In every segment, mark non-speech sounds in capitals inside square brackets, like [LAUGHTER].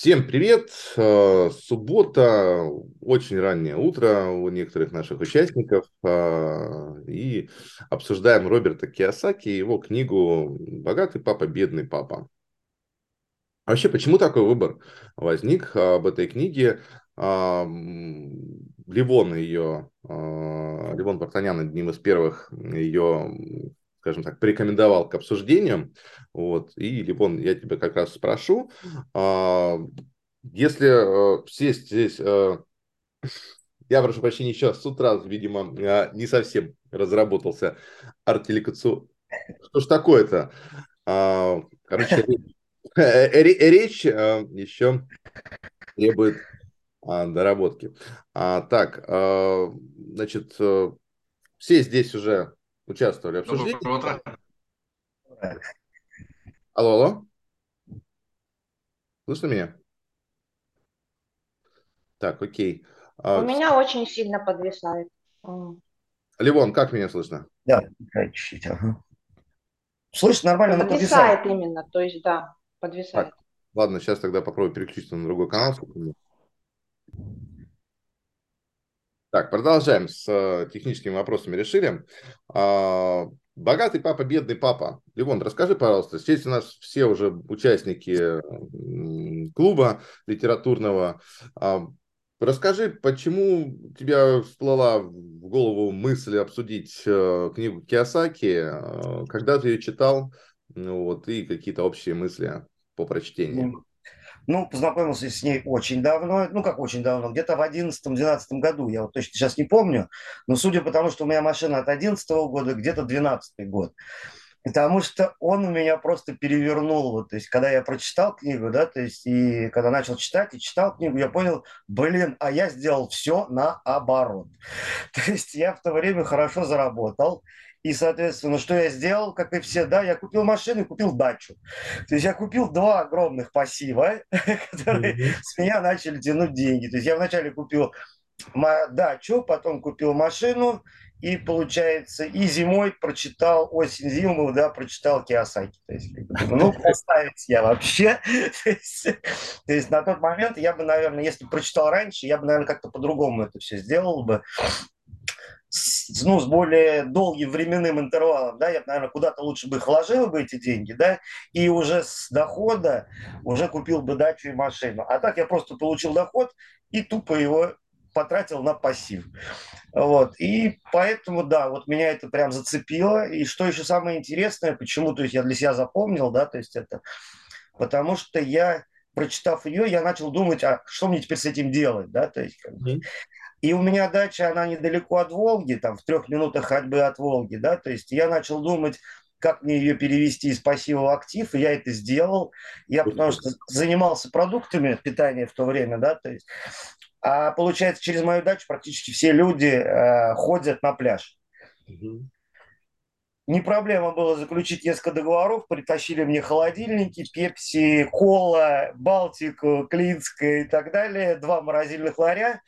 Всем привет! Э, суббота, очень раннее утро у некоторых наших участников. Э, и обсуждаем Роберта Киосаки и его книгу «Богатый папа, бедный папа». Вообще, почему такой выбор возник об этой книге? Ливон ее, Ливон Бартанян одним из первых ее скажем так, порекомендовал к обсуждению. Вот, и, Липон, я тебя как раз спрошу, а, если э, сесть здесь, э, я прошу прощения, еще с утра, видимо, э, не совсем разработался артиликацию. Что ж такое-то? А, короче, речь еще требует а, доработки. Так, значит, все здесь уже участвовали в обсуждении. Алло, алло. Слышно меня? Так, окей. А, У меня очень сильно подвисает. Ливон, как меня слышно? Да, чуть-чуть. Ага. Слышно нормально, но подвисает. Подвисает именно, то есть да, подвисает. Так, ладно, сейчас тогда попробую переключиться на другой канал. Так, продолжаем с э, техническими вопросами решили. А, Богатый папа, бедный папа. Ливон, расскажи, пожалуйста, здесь у нас все уже участники клуба литературного. А, расскажи, почему тебя всплыла в голову мысль обсудить э, книгу Киосаки, э, когда ты ее читал, ну, вот, и какие-то общие мысли по прочтению? Ну, познакомился с ней очень давно, ну, как очень давно, где-то в 11-12 году, я вот точно сейчас не помню, но судя по тому, что у меня машина от 11 года, где-то 12 год. Потому что он меня просто перевернул. Вот, то есть, когда я прочитал книгу, да, то есть, и когда начал читать и читал книгу, я понял, блин, а я сделал все наоборот. [LAUGHS] То есть, я в то время хорошо заработал. И, соответственно, что я сделал, как и все, да, я купил машину и купил дачу. То есть я купил два огромных пассива, [LAUGHS] которые mm-hmm. с меня начали тянуть деньги. То есть я вначале купил дачу, потом купил машину, и получается, и зимой прочитал, осень, зиму, да, прочитал Киосаки. То есть, ну, [LAUGHS] поставить я вообще. [LAUGHS] то, есть, то есть на тот момент я бы, наверное, если бы прочитал раньше, я бы, наверное, как-то по-другому это все сделал бы с, ну, с более долгим временным интервалом, да, я, наверное, куда-то лучше бы их вложил бы эти деньги, да, и уже с дохода уже купил бы дачу и машину. А так я просто получил доход и тупо его потратил на пассив. Вот. И поэтому, да, вот меня это прям зацепило. И что еще самое интересное, почему, то есть я для себя запомнил, да, то есть это, потому что я, прочитав ее, я начал думать, а что мне теперь с этим делать, да, то есть бы, и у меня дача, она недалеко от Волги, там в трех минутах ходьбы от Волги, да, то есть я начал думать, как мне ее перевести из пассива в актив, и я это сделал. Я потому что занимался продуктами питания в то время, да, то есть, а получается, через мою дачу практически все люди э, ходят на пляж. Угу. Не проблема было заключить несколько договоров, притащили мне холодильники, пепси, кола, Балтику, Клинская и так далее, два морозильных ларя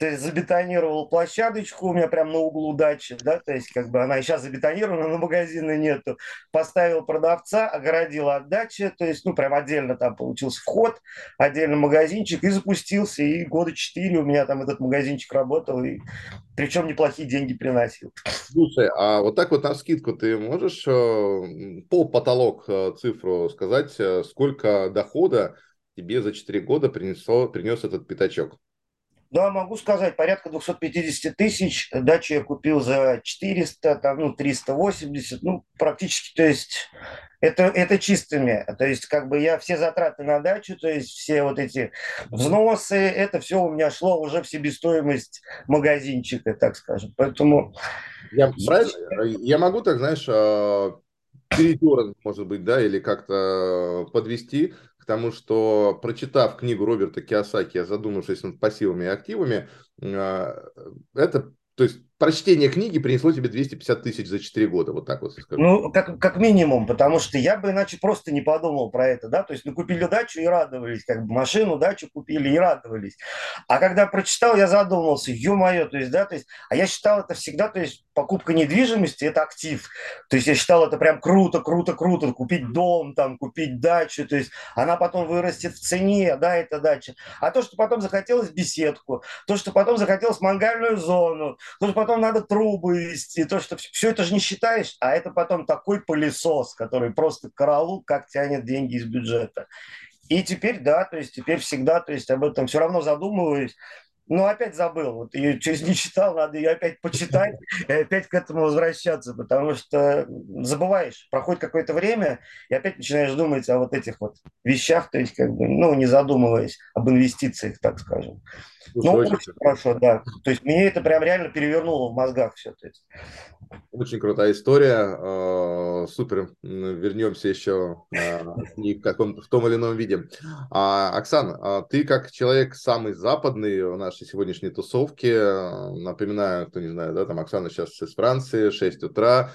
есть забетонировал площадочку у меня прямо на углу дачи, да, то есть как бы она сейчас забетонирована, но магазина нету. Поставил продавца, огородил от дачи, то есть, ну, прям отдельно там получился вход, отдельно магазинчик, и запустился, и года четыре у меня там этот магазинчик работал, и причем неплохие деньги приносил. Слушай, а вот так вот на скидку ты можешь э, пол потолок э, цифру сказать, э, сколько дохода тебе за 4 года принесло, принес этот пятачок? Да, могу сказать, порядка 250 тысяч. Дачу я купил за 400, там, ну, 380, ну, практически, то есть, это, это чистыми. То есть, как бы я все затраты на дачу, то есть, все вот эти взносы, это все у меня шло уже в себестоимость магазинчика, так скажем. Поэтому... Я, правильно? я могу так, знаешь, а, передернуть, может быть, да, или как-то подвести тому, что, прочитав книгу Роберта Киосаки, задумавшись над пассивами и активами, а, это, то есть, прочтение книги принесло тебе 250 тысяч за 4 года, вот так вот скажу. Ну, как, как минимум, потому что я бы иначе просто не подумал про это, да, то есть, ну, купили дачу и радовались, как бы машину, дачу купили и радовались. А когда прочитал, я задумался, ё-моё, то есть, да, то есть, а я считал это всегда, то есть, покупка недвижимости – это актив. То есть, я считал это прям круто, круто, круто, купить дом, там, купить дачу, то есть, она потом вырастет в цене, да, эта дача. А то, что потом захотелось беседку, то, что потом захотелось мангальную зону, то, что потом надо трубы вести, то, что все это же не считаешь, а это потом такой пылесос, который просто караул, как тянет деньги из бюджета. И теперь, да, то есть теперь всегда, то есть об этом все равно задумываюсь, ну, опять забыл. Вот ее через не читал, надо ее опять почитать [LAUGHS] и опять к этому возвращаться, потому что забываешь, проходит какое-то время, и опять начинаешь думать о вот этих вот вещах, то есть как бы, ну, не задумываясь об инвестициях, так скажем. Ну, очень, очень хорошо, да. То есть мне это прям реально перевернуло в мозгах все. То есть. Очень крутая история. А, супер. Вернемся еще не в, каком в том или ином виде. А, Оксана, а ты как человек самый западный в нашей сегодняшней тусовке, напоминаю, кто не знает, да, там Оксана сейчас из Франции, 6 утра,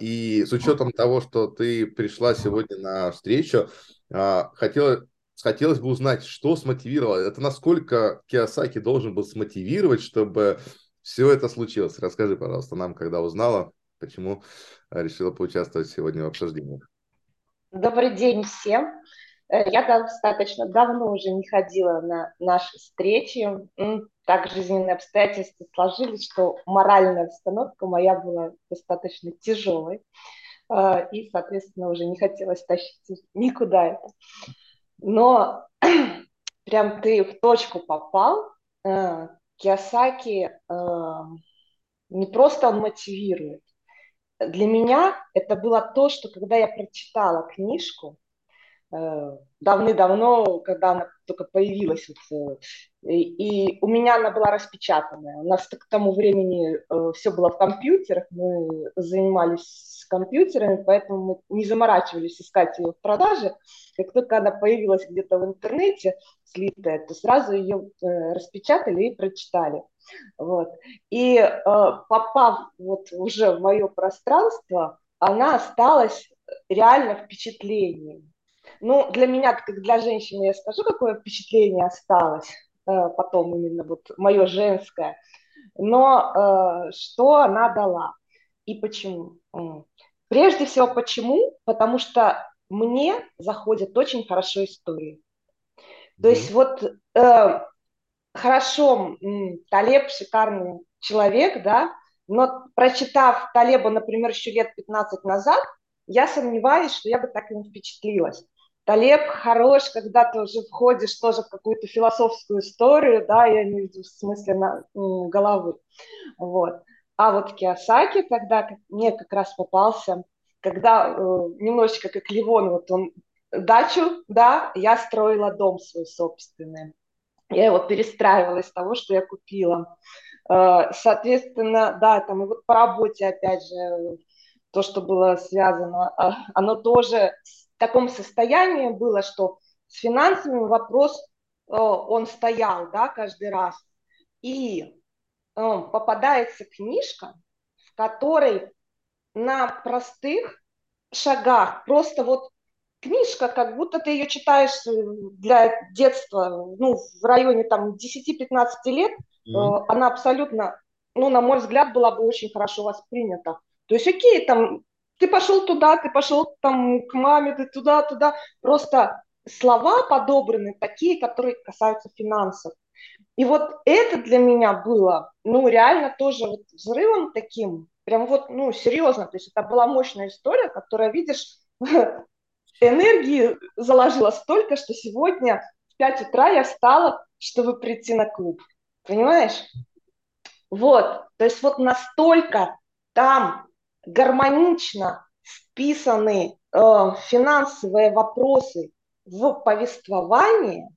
и с учетом того, что ты пришла сегодня на встречу, хотела хотелось бы узнать, что смотивировало, это насколько Киосаки должен был смотивировать, чтобы все это случилось. Расскажи, пожалуйста, нам, когда узнала, почему решила поучаствовать сегодня в обсуждении. Добрый день всем. Э, я достаточно давно уже не ходила на наши встречи. Так жизненные обстоятельства сложились, что моральная обстановка моя была достаточно тяжелой. Э, и, соответственно, уже не хотелось тащить никуда это. Но [CLEARS THROAT] прям ты в точку попал. Э, Киосаки не просто он мотивирует. Для меня это было то, что когда я прочитала книжку, давны-давно, когда она только появилась. Вот, э, и, и у меня она была распечатанная. У нас к тому времени э, все было в компьютерах, мы занимались компьютерами, поэтому мы не заморачивались искать ее в продаже. Как только она появилась где-то в интернете, слитая, то сразу ее э, распечатали и прочитали. Вот. И э, попав вот уже в мое пространство, она осталась реально впечатлением. Ну, для меня, как для женщины, я скажу, какое впечатление осталось э, потом именно вот мое женское. Но э, что она дала и почему? Прежде всего, почему? Потому что мне заходят очень хорошо истории. То mm-hmm. есть вот э, хорошо, Талеб шикарный человек, да, но прочитав Талеба, например, еще лет 15 назад, я сомневаюсь, что я бы так им впечатлилась. Талеб хорош, когда ты уже входишь тоже в какую-то философскую историю, да, я не в смысле на, головы. Вот. А вот Киосаки тогда мне как раз попался, когда э, немножечко как Ливон, вот он дачу, да, я строила дом свой собственный. Я его перестраивала из того, что я купила. Э, соответственно, да, там и вот по работе, опять же, то, что было связано, а, оно тоже таком состоянии было, что с финансами вопрос, э, он стоял, да, каждый раз. И э, попадается книжка, в которой на простых шагах, просто вот книжка, как будто ты ее читаешь э, для детства, ну, в районе там 10-15 лет, mm-hmm. она абсолютно, ну, на мой взгляд, была бы очень хорошо воспринята. То есть, окей, там ты пошел туда, ты пошел там к маме, ты туда, туда. Просто слова подобраны такие, которые касаются финансов. И вот это для меня было, ну, реально тоже вот взрывом таким, прям вот, ну, серьезно, то есть это была мощная история, которая, видишь, [LAUGHS] энергии заложила столько, что сегодня в 5 утра я встала, чтобы прийти на клуб. Понимаешь? Вот, то есть вот настолько там гармонично вписаны э, финансовые вопросы в повествование,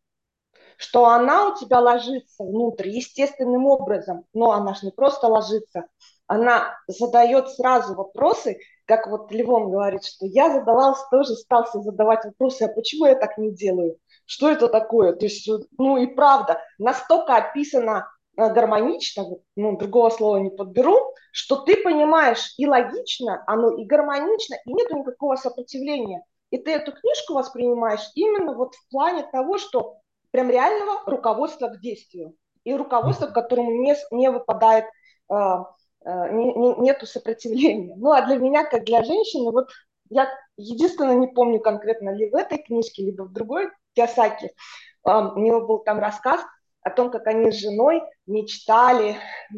что она у тебя ложится внутрь естественным образом, но она же не просто ложится, она задает сразу вопросы, как вот Левон говорит, что я задавал, тоже стался задавать вопросы, а почему я так не делаю? Что это такое? То есть, ну и правда, настолько описано гармонично, ну, другого слова не подберу, что ты понимаешь и логично, оно и гармонично, и нет никакого сопротивления. И ты эту книжку воспринимаешь именно вот в плане того, что прям реального руководства к действию. И руководство, к которому не, не выпадает, э, э, не, не, нету сопротивления. Ну, а для меня, как для женщины, вот я единственное не помню конкретно ли в этой книжке, либо в другой Киосаки, э, у него был там рассказ о том, как они с женой мечтали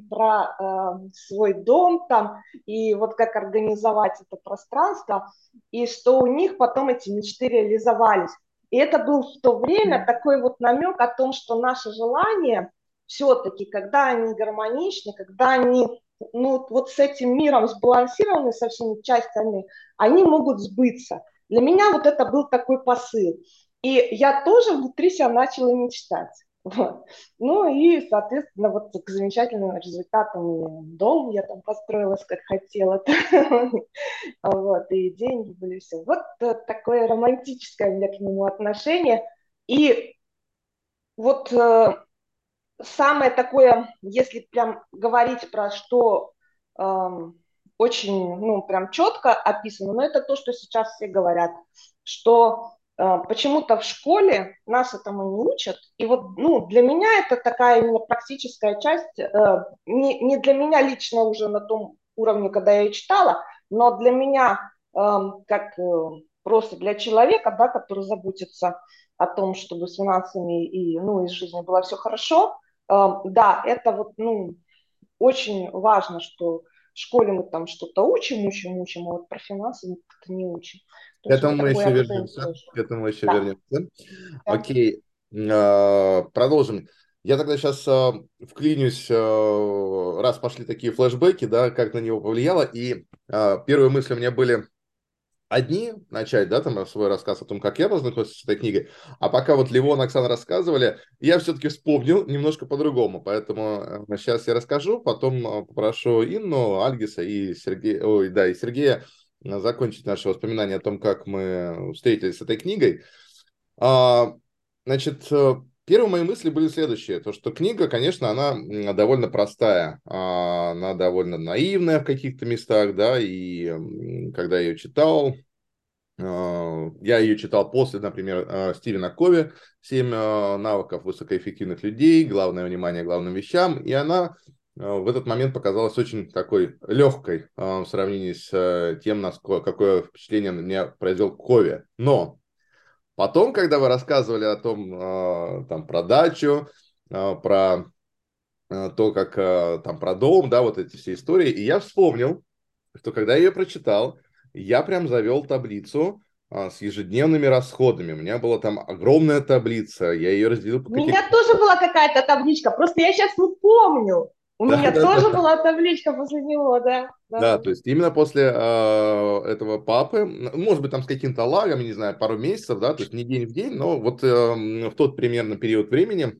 про э, свой дом там, и вот как организовать это пространство, и что у них потом эти мечты реализовались. И это был в то время такой вот намек о том, что наши желания все-таки, когда они гармоничны, когда они ну, вот с этим миром сбалансированы со всеми частями, они могут сбыться. Для меня вот это был такой посыл. И я тоже внутри себя начала мечтать. Вот. Ну и, соответственно, вот к замечательным результатам дом я там построилась, как хотела. [LAUGHS] Вот, и деньги были все. Вот такое романтическое у меня к нему отношение. И вот э, самое такое, если прям говорить про что э, очень, ну, прям четко описано, но это то, что сейчас все говорят, что э, почему-то в школе нас этому не учат. И вот, ну, для меня это такая именно практическая часть, э, не, не для меня лично уже на том уровне, когда я читала, но для меня, э, как э, просто для человека, да, который заботится о том, чтобы с финансами и, ну, и с жизнью было все хорошо, да, это вот, ну, очень важно, что в школе мы там что-то учим, учим, учим, а вот про финансы как-то не учим. К этому мы еще вернемся. К этому мы еще да. вернемся. Да. Окей, а, продолжим. Я тогда сейчас а, вклинюсь, а, раз пошли такие флешбеки, да, как на него повлияло. И первые мысли у меня были одни начать, да, там свой рассказ о том, как я познакомился с этой книгой, а пока вот Ливон, Оксана рассказывали, я все-таки вспомнил немножко по-другому, поэтому сейчас э, я расскажу, потом э, попрошу Инну, Альгиса и Сергея, ой, да, и Сергея э, закончить наше воспоминание о том, как мы встретились с этой книгой. А, значит, Первые мои мысли были следующие, то что книга, конечно, она довольно простая, а, она довольно наивная в каких-то местах, да, и когда я ее читал, а, я ее читал после, например, а, Стивена Кови «Семь навыков высокоэффективных людей», «Главное внимание главным вещам», и она в этот момент показалась очень такой легкой в сравнении с э, тем, насколько, какое впечатление на меня произвел Кови. Но Потом, когда вы рассказывали о том, а, там, про дачу, а, про а, то, как там про дом, да, вот эти все истории, и я вспомнил, что когда я ее прочитал, я прям завел таблицу с ежедневными расходами. У меня была там огромная таблица, я ее разделил по У меня тоже была какая-то табличка, просто я сейчас не помню. У да, меня да, тоже да. была табличка после него, да. Да, да то есть именно после э, этого папы, может быть, там с каким-то лагом, не знаю, пару месяцев, да, то есть не день в день, но вот э, в тот примерно период времени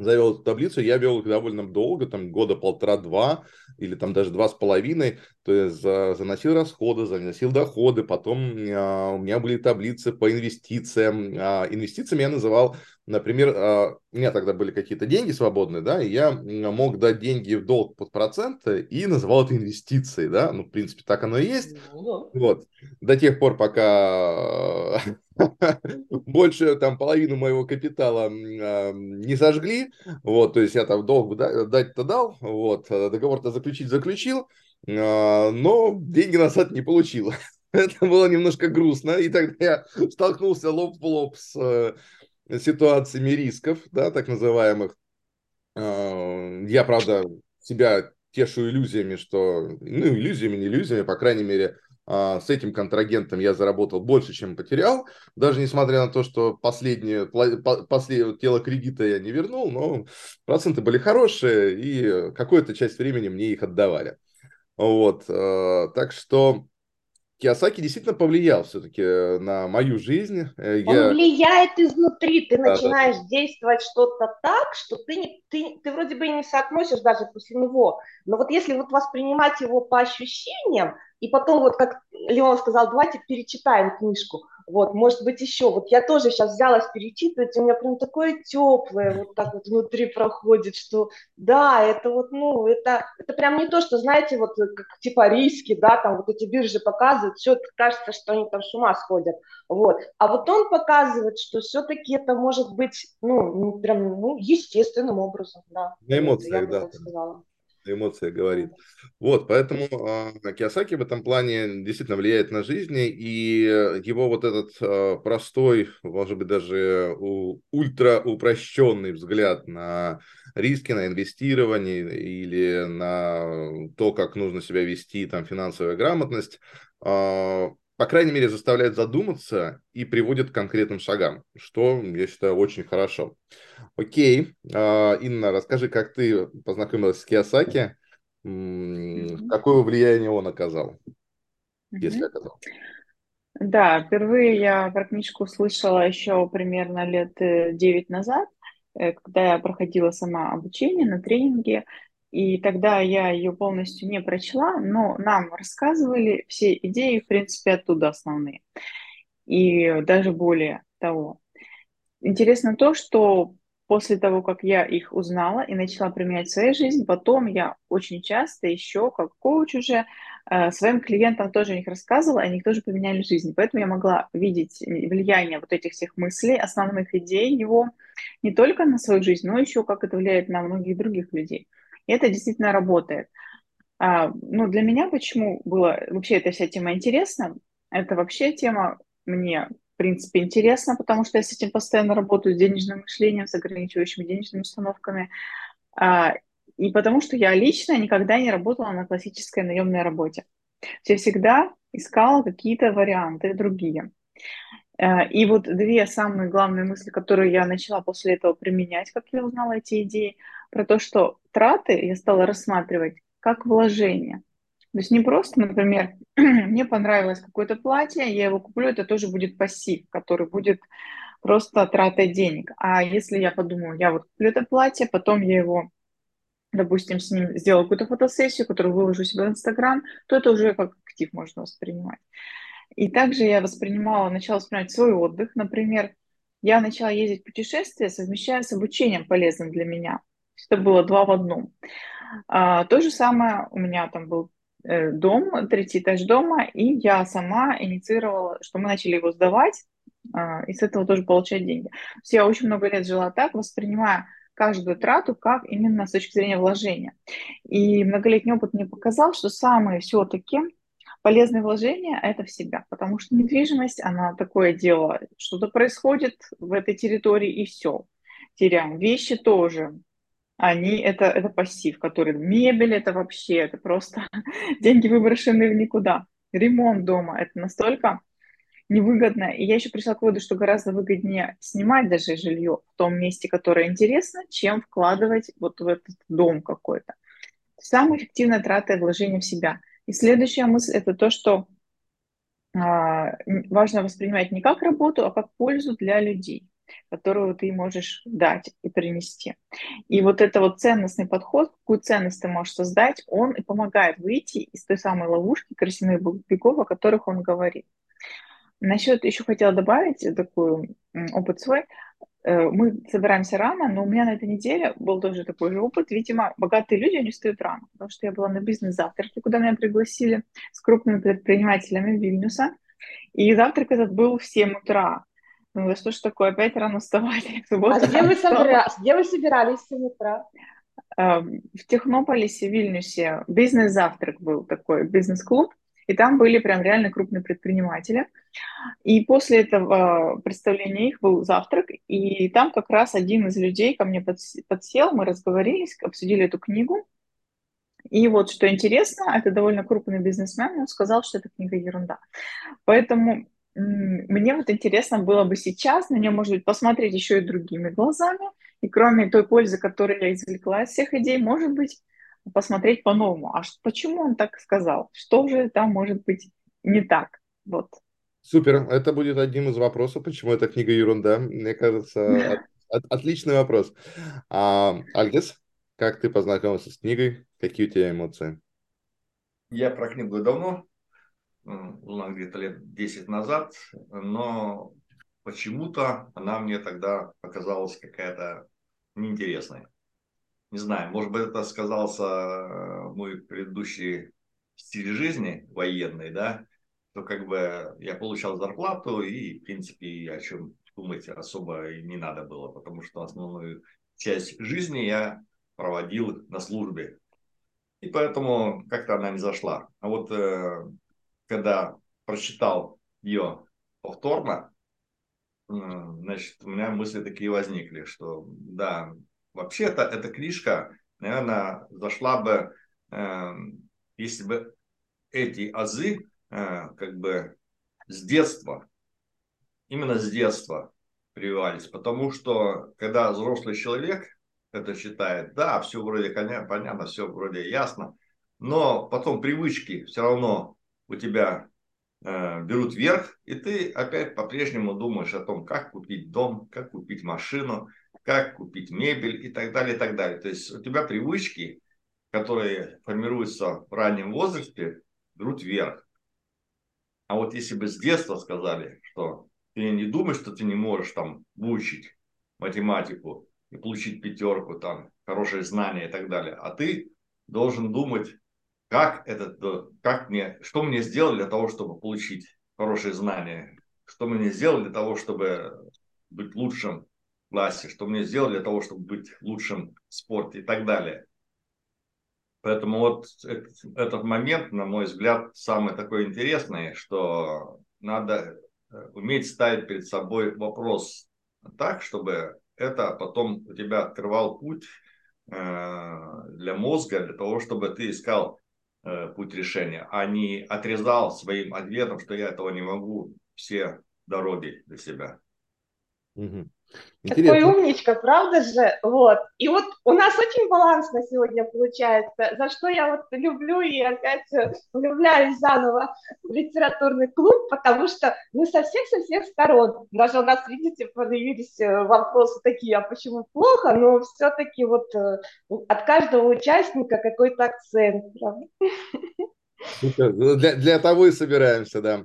завел эту таблицу, я вел их довольно долго, там года полтора-два, или там даже два с половиной, то есть заносил расходы, заносил доходы, потом а, у меня были таблицы по инвестициям. А, инвестициями я называл, например, а, у меня тогда были какие-то деньги свободные, да, и я мог дать деньги в долг под проценты и называл это инвестицией, да, ну, в принципе, так оно и есть. Ну, вот, до тех пор, пока [LAUGHS] больше там половину моего капитала не сожгли, вот, то есть я там долг дать-то дал, вот, договор-то заключить заключил, а, но деньги назад не получил. [LAUGHS] Это было немножко грустно, и тогда я столкнулся лоб в лоб с э, ситуациями рисков, да, так называемых. А, я, правда, себя тешу иллюзиями, что, ну, иллюзиями, не иллюзиями, по крайней мере, а, с этим контрагентом я заработал больше, чем потерял, даже несмотря на то, что последнее, последнее тело кредита я не вернул, но проценты были хорошие, и какую-то часть времени мне их отдавали. Вот, э, так что Киосаки действительно повлиял все-таки э, на мою жизнь. Э, Он я... влияет изнутри, ты да, начинаешь да. действовать что-то так, что ты, не, ты, ты вроде бы и не соотносишь даже после него. Но вот если вот воспринимать его по ощущениям, И потом, вот как Леон сказал, давайте перечитаем книжку. Вот, может быть, еще. Вот я тоже сейчас взялась перечитывать, и у меня прям такое теплое вот так вот внутри проходит, что да, это вот, ну, это, это прям не то, что, знаете, вот как типа риски, да, там вот эти биржи показывают, все кажется, что они там с ума сходят, вот. А вот он показывает, что все-таки это может быть, ну, прям, ну, естественным образом, да. На эмоциях, да. Эмоция говорит. Вот, поэтому э, Киосаки в этом плане действительно влияет на жизнь, и его вот этот э, простой, может быть, даже у, ультра упрощенный взгляд на риски, на инвестирование или на то, как нужно себя вести, там, финансовая грамотность, э, по крайней мере, заставляет задуматься и приводит к конкретным шагам, что, я считаю, очень хорошо. Окей, а, Инна, расскажи, как ты познакомилась с Киосаки, какое влияние он оказал, если оказал? Да, впервые я про книжку услышала еще примерно лет 9 э, назад, э, когда я проходила сама обучение на тренинге, и тогда я ее полностью не прочла, но нам рассказывали все идеи, в принципе, оттуда основные. И даже более того. Интересно то, что после того, как я их узнала и начала применять в своей жизни, потом я очень часто еще, как коуч уже, э, своим клиентам тоже о них рассказывала, они тоже поменяли жизнь. Поэтому я могла видеть влияние вот этих всех мыслей, основных идей его не только на свою жизнь, но еще как это влияет на многих других людей. И это действительно работает. А, ну, для меня почему было вообще эта вся тема интересна? Это вообще тема мне, в принципе, интересна, потому что я с этим постоянно работаю, с денежным мышлением, с ограничивающими денежными установками. А, и потому что я лично никогда не работала на классической наемной работе. Я всегда искала какие-то варианты другие. А, и вот две самые главные мысли, которые я начала после этого применять, как я узнала эти идеи, про то, что траты я стала рассматривать как вложение. То есть не просто, например, [CLEARS THROAT] мне понравилось какое-то платье, я его куплю, это тоже будет пассив, который будет просто тратой денег. А если я подумаю, я вот куплю это платье, потом я его, допустим, с ним сделаю какую-то фотосессию, которую выложу себе в Инстаграм, то это уже как актив можно воспринимать. И также я воспринимала, начала воспринимать свой отдых. Например, я начала ездить в путешествия, совмещая с обучением полезным для меня. Это было два в одном. А, то же самое у меня там был э, дом, третий этаж дома, и я сама инициировала, что мы начали его сдавать, а, и с этого тоже получать деньги. То есть я очень много лет жила так, воспринимая каждую трату как именно с точки зрения вложения. И многолетний опыт мне показал, что самые все-таки полезные вложения – это в себя, потому что недвижимость, она такое дело, что-то происходит в этой территории, и все, теряем. Вещи тоже, они это, это пассив, который мебель это вообще, это просто [LAUGHS] деньги выброшенные в никуда. Ремонт дома это настолько невыгодно. И я еще пришла к выводу, что гораздо выгоднее снимать даже жилье в том месте, которое интересно, чем вкладывать вот в этот дом какой-то. Самая эффективная трата вложение в себя. И следующая мысль это то, что а, важно воспринимать не как работу, а как пользу для людей которую ты можешь дать и принести. И вот это вот ценностный подход, какую ценность ты можешь создать, он и помогает выйти из той самой ловушки крысиных бегов, о которых он говорит. Насчет еще хотела добавить такой опыт свой. Э, мы собираемся рано, но у меня на этой неделе был тоже такой же опыт. Видимо, богатые люди, они встают рано, потому что я была на бизнес-завтраке, куда меня пригласили с крупными предпринимателями Вильнюса. И завтрак этот был в 7 утра. Ну, да что ж такое, опять рано вставали. [LAUGHS] а где вы, собира... где вы собирались в 7 утра? В Технополисе, Вильнюсе бизнес-завтрак был такой, бизнес-клуб, и там были прям реально крупные предприниматели. И после этого представления их был завтрак, и там как раз один из людей ко мне подсел, мы разговорились, обсудили эту книгу. И вот что интересно, это довольно крупный бизнесмен, он сказал, что эта книга ерунда. Поэтому мне вот интересно было бы сейчас на нее, может быть, посмотреть еще и другими глазами. И кроме той пользы, которую я извлекла из всех идей, может быть, посмотреть по-новому. А почему он так сказал? Что же там может быть не так? Вот. Супер. Это будет одним из вопросов, почему эта книга ерунда. Мне кажется, [LAUGHS] от, от, отличный вопрос. А, Альгис, как ты познакомился с книгой? Какие у тебя эмоции? Я про книгу давно узнал где-то лет 10 назад, но почему-то она мне тогда показалась какая-то неинтересной. Не знаю, может быть, это сказался э, мой предыдущий стиль жизни военный, да, то как бы я получал зарплату и, в принципе, о чем думать особо и не надо было, потому что основную часть жизни я проводил на службе. И поэтому как-то она не зашла. А вот э, когда прочитал ее повторно, значит, у меня мысли такие возникли, что да, вообще-то эта книжка, наверное, зашла бы, э, если бы эти азы э, как бы с детства, именно с детства прививались. Потому что когда взрослый человек это читает, да, все вроде понятно, все вроде ясно, но потом привычки все равно у тебя э, берут верх, и ты опять по-прежнему думаешь о том, как купить дом, как купить машину, как купить мебель и так далее, и так далее. То есть у тебя привычки, которые формируются в раннем возрасте, берут верх. А вот если бы с детства сказали, что ты не думаешь, что ты не можешь там выучить математику и получить пятерку, там, хорошие знания и так далее, а ты должен думать, как это, как мне, что мне сделать для того, чтобы получить хорошие знания, что мне сделать для того, чтобы быть лучшим в классе, что мне сделать для того, чтобы быть лучшим в спорте? И так далее. Поэтому вот этот, этот момент, на мой взгляд, самый такой интересный, что надо э, уметь ставить перед собой вопрос так, чтобы это потом у тебя открывал путь э, для мозга, для того, чтобы ты искал э, путь решения, а не отрезал своим ответом, что я этого не могу, все дороги для себя. Угу. Интересно. Такой умничка, правда же? Вот. И вот у нас очень балансно сегодня получается, за что я вот люблю и опять влюбляюсь заново в литературный клуб, потому что мы со всех-со всех сторон, даже у нас, видите, появились э, вопросы такие, а почему плохо, но все-таки вот э, от каждого участника какой-то акцент. Для, для того и собираемся, да.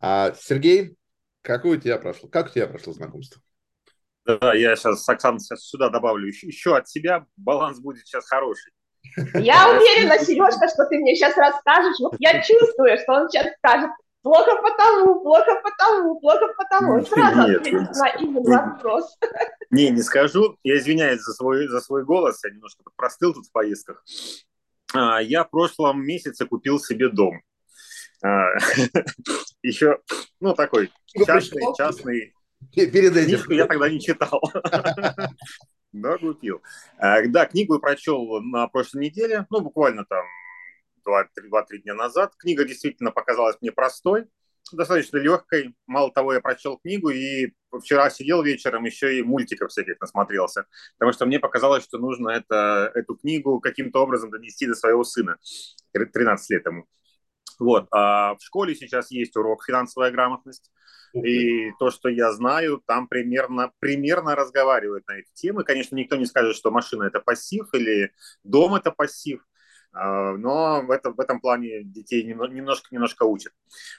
А, Сергей, какое у тебя прошло, как у тебя прошло знакомство? Да, я сейчас, Оксана, сейчас сюда добавлю еще, еще от себя. Баланс будет сейчас хороший. Я уверена, Сережка, что ты мне сейчас расскажешь. Вот я чувствую, что он сейчас скажет, плохо потому, плохо потому, плохо потому. Сразу ответить на именно вопрос. Не, не скажу. Я извиняюсь за свой, за свой голос. Я немножко простыл тут в поездках. А, я в прошлом месяце купил себе дом. А, [LAUGHS] еще, ну, такой частный, частный, Перед этим. Книжку я тогда не читал. [LAUGHS] Да, купил. А, да, книгу я прочел на прошлой неделе, ну, буквально там 2-3 дня назад. Книга действительно показалась мне простой, достаточно легкой. Мало того, я прочел книгу и вчера сидел вечером, еще и мультиков всяких насмотрелся, потому что мне показалось, что нужно это, эту книгу каким-то образом донести до своего сына, 13 лет ему. Вот. А в школе сейчас есть урок «Финансовая грамотность», и то, что я знаю, там примерно, примерно разговаривают на эти темы. Конечно, никто не скажет, что машина это пассив или дом это пассив, а, но в этом, в этом плане детей немножко-немножко учат.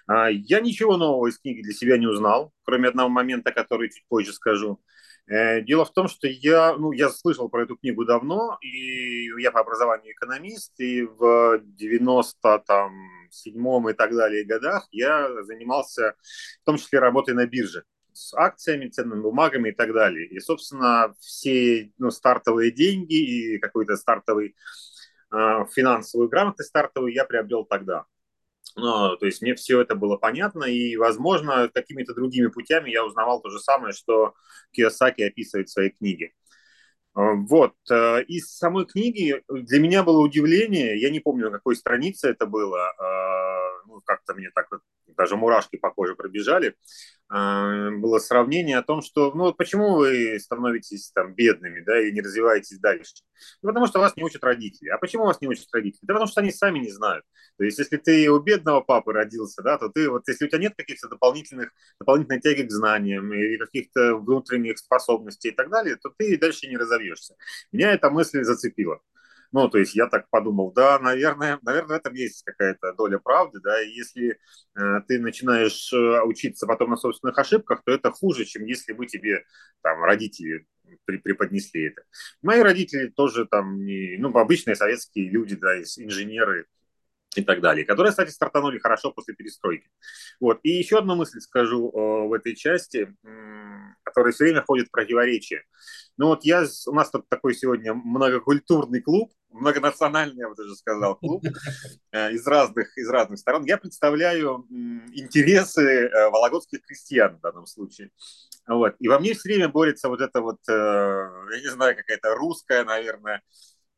А, я ничего нового из книги для себя не узнал, кроме одного момента, который чуть позже скажу. Дело в том, что я, ну, я слышал про эту книгу давно, и я по образованию экономист, и в 90 там, седьмом и так далее годах я занимался в том числе работой на бирже с акциями, ценными бумагами и так далее. И, собственно, все ну, стартовые деньги и какой-то стартовый э, финансовую грамотность стартовую я приобрел тогда. Ну, то есть мне все это было понятно, и, возможно, какими-то другими путями я узнавал то же самое, что Киосаки описывает в своей книге. А, вот. Э, из самой книги для меня было удивление, я не помню, на какой странице это было, а, ну, как-то мне так вот даже мурашки по коже пробежали, а, было сравнение о том, что, ну, почему вы становитесь там бедными, да, и не развиваетесь дальше? Ну, потому что вас не учат родители. А почему вас не учат родители? Да потому что они сами не знают. То есть, если ты у бедного папы родился, да, то ты, вот, если у тебя нет каких-то дополнительных, дополнительной тяги к знаниям или каких-то внутренних способностей и так далее, то ты дальше не разовьешься. Меня эта мысль зацепила. Ну, то есть я так подумал, да, наверное, наверное, в этом есть какая-то доля правды, да, если э, ты начинаешь э, учиться потом на собственных ошибках, то это хуже, чем если бы тебе там родители преподнесли это. Мои родители тоже там, не, ну, обычные советские люди, да, инженеры, и так далее, которые, кстати, стартанули хорошо после перестройки. Вот. И еще одну мысль скажу э, в этой части, э, которая все время ходит в противоречие. Ну вот я, у нас тут такой сегодня многокультурный клуб, многонациональный, я бы даже сказал, клуб [LAUGHS] э, из разных, из разных сторон. Я представляю интересы э, вологодских крестьян в данном случае. Вот. И во мне все время борется вот это вот, э, я не знаю, какая-то русская, наверное,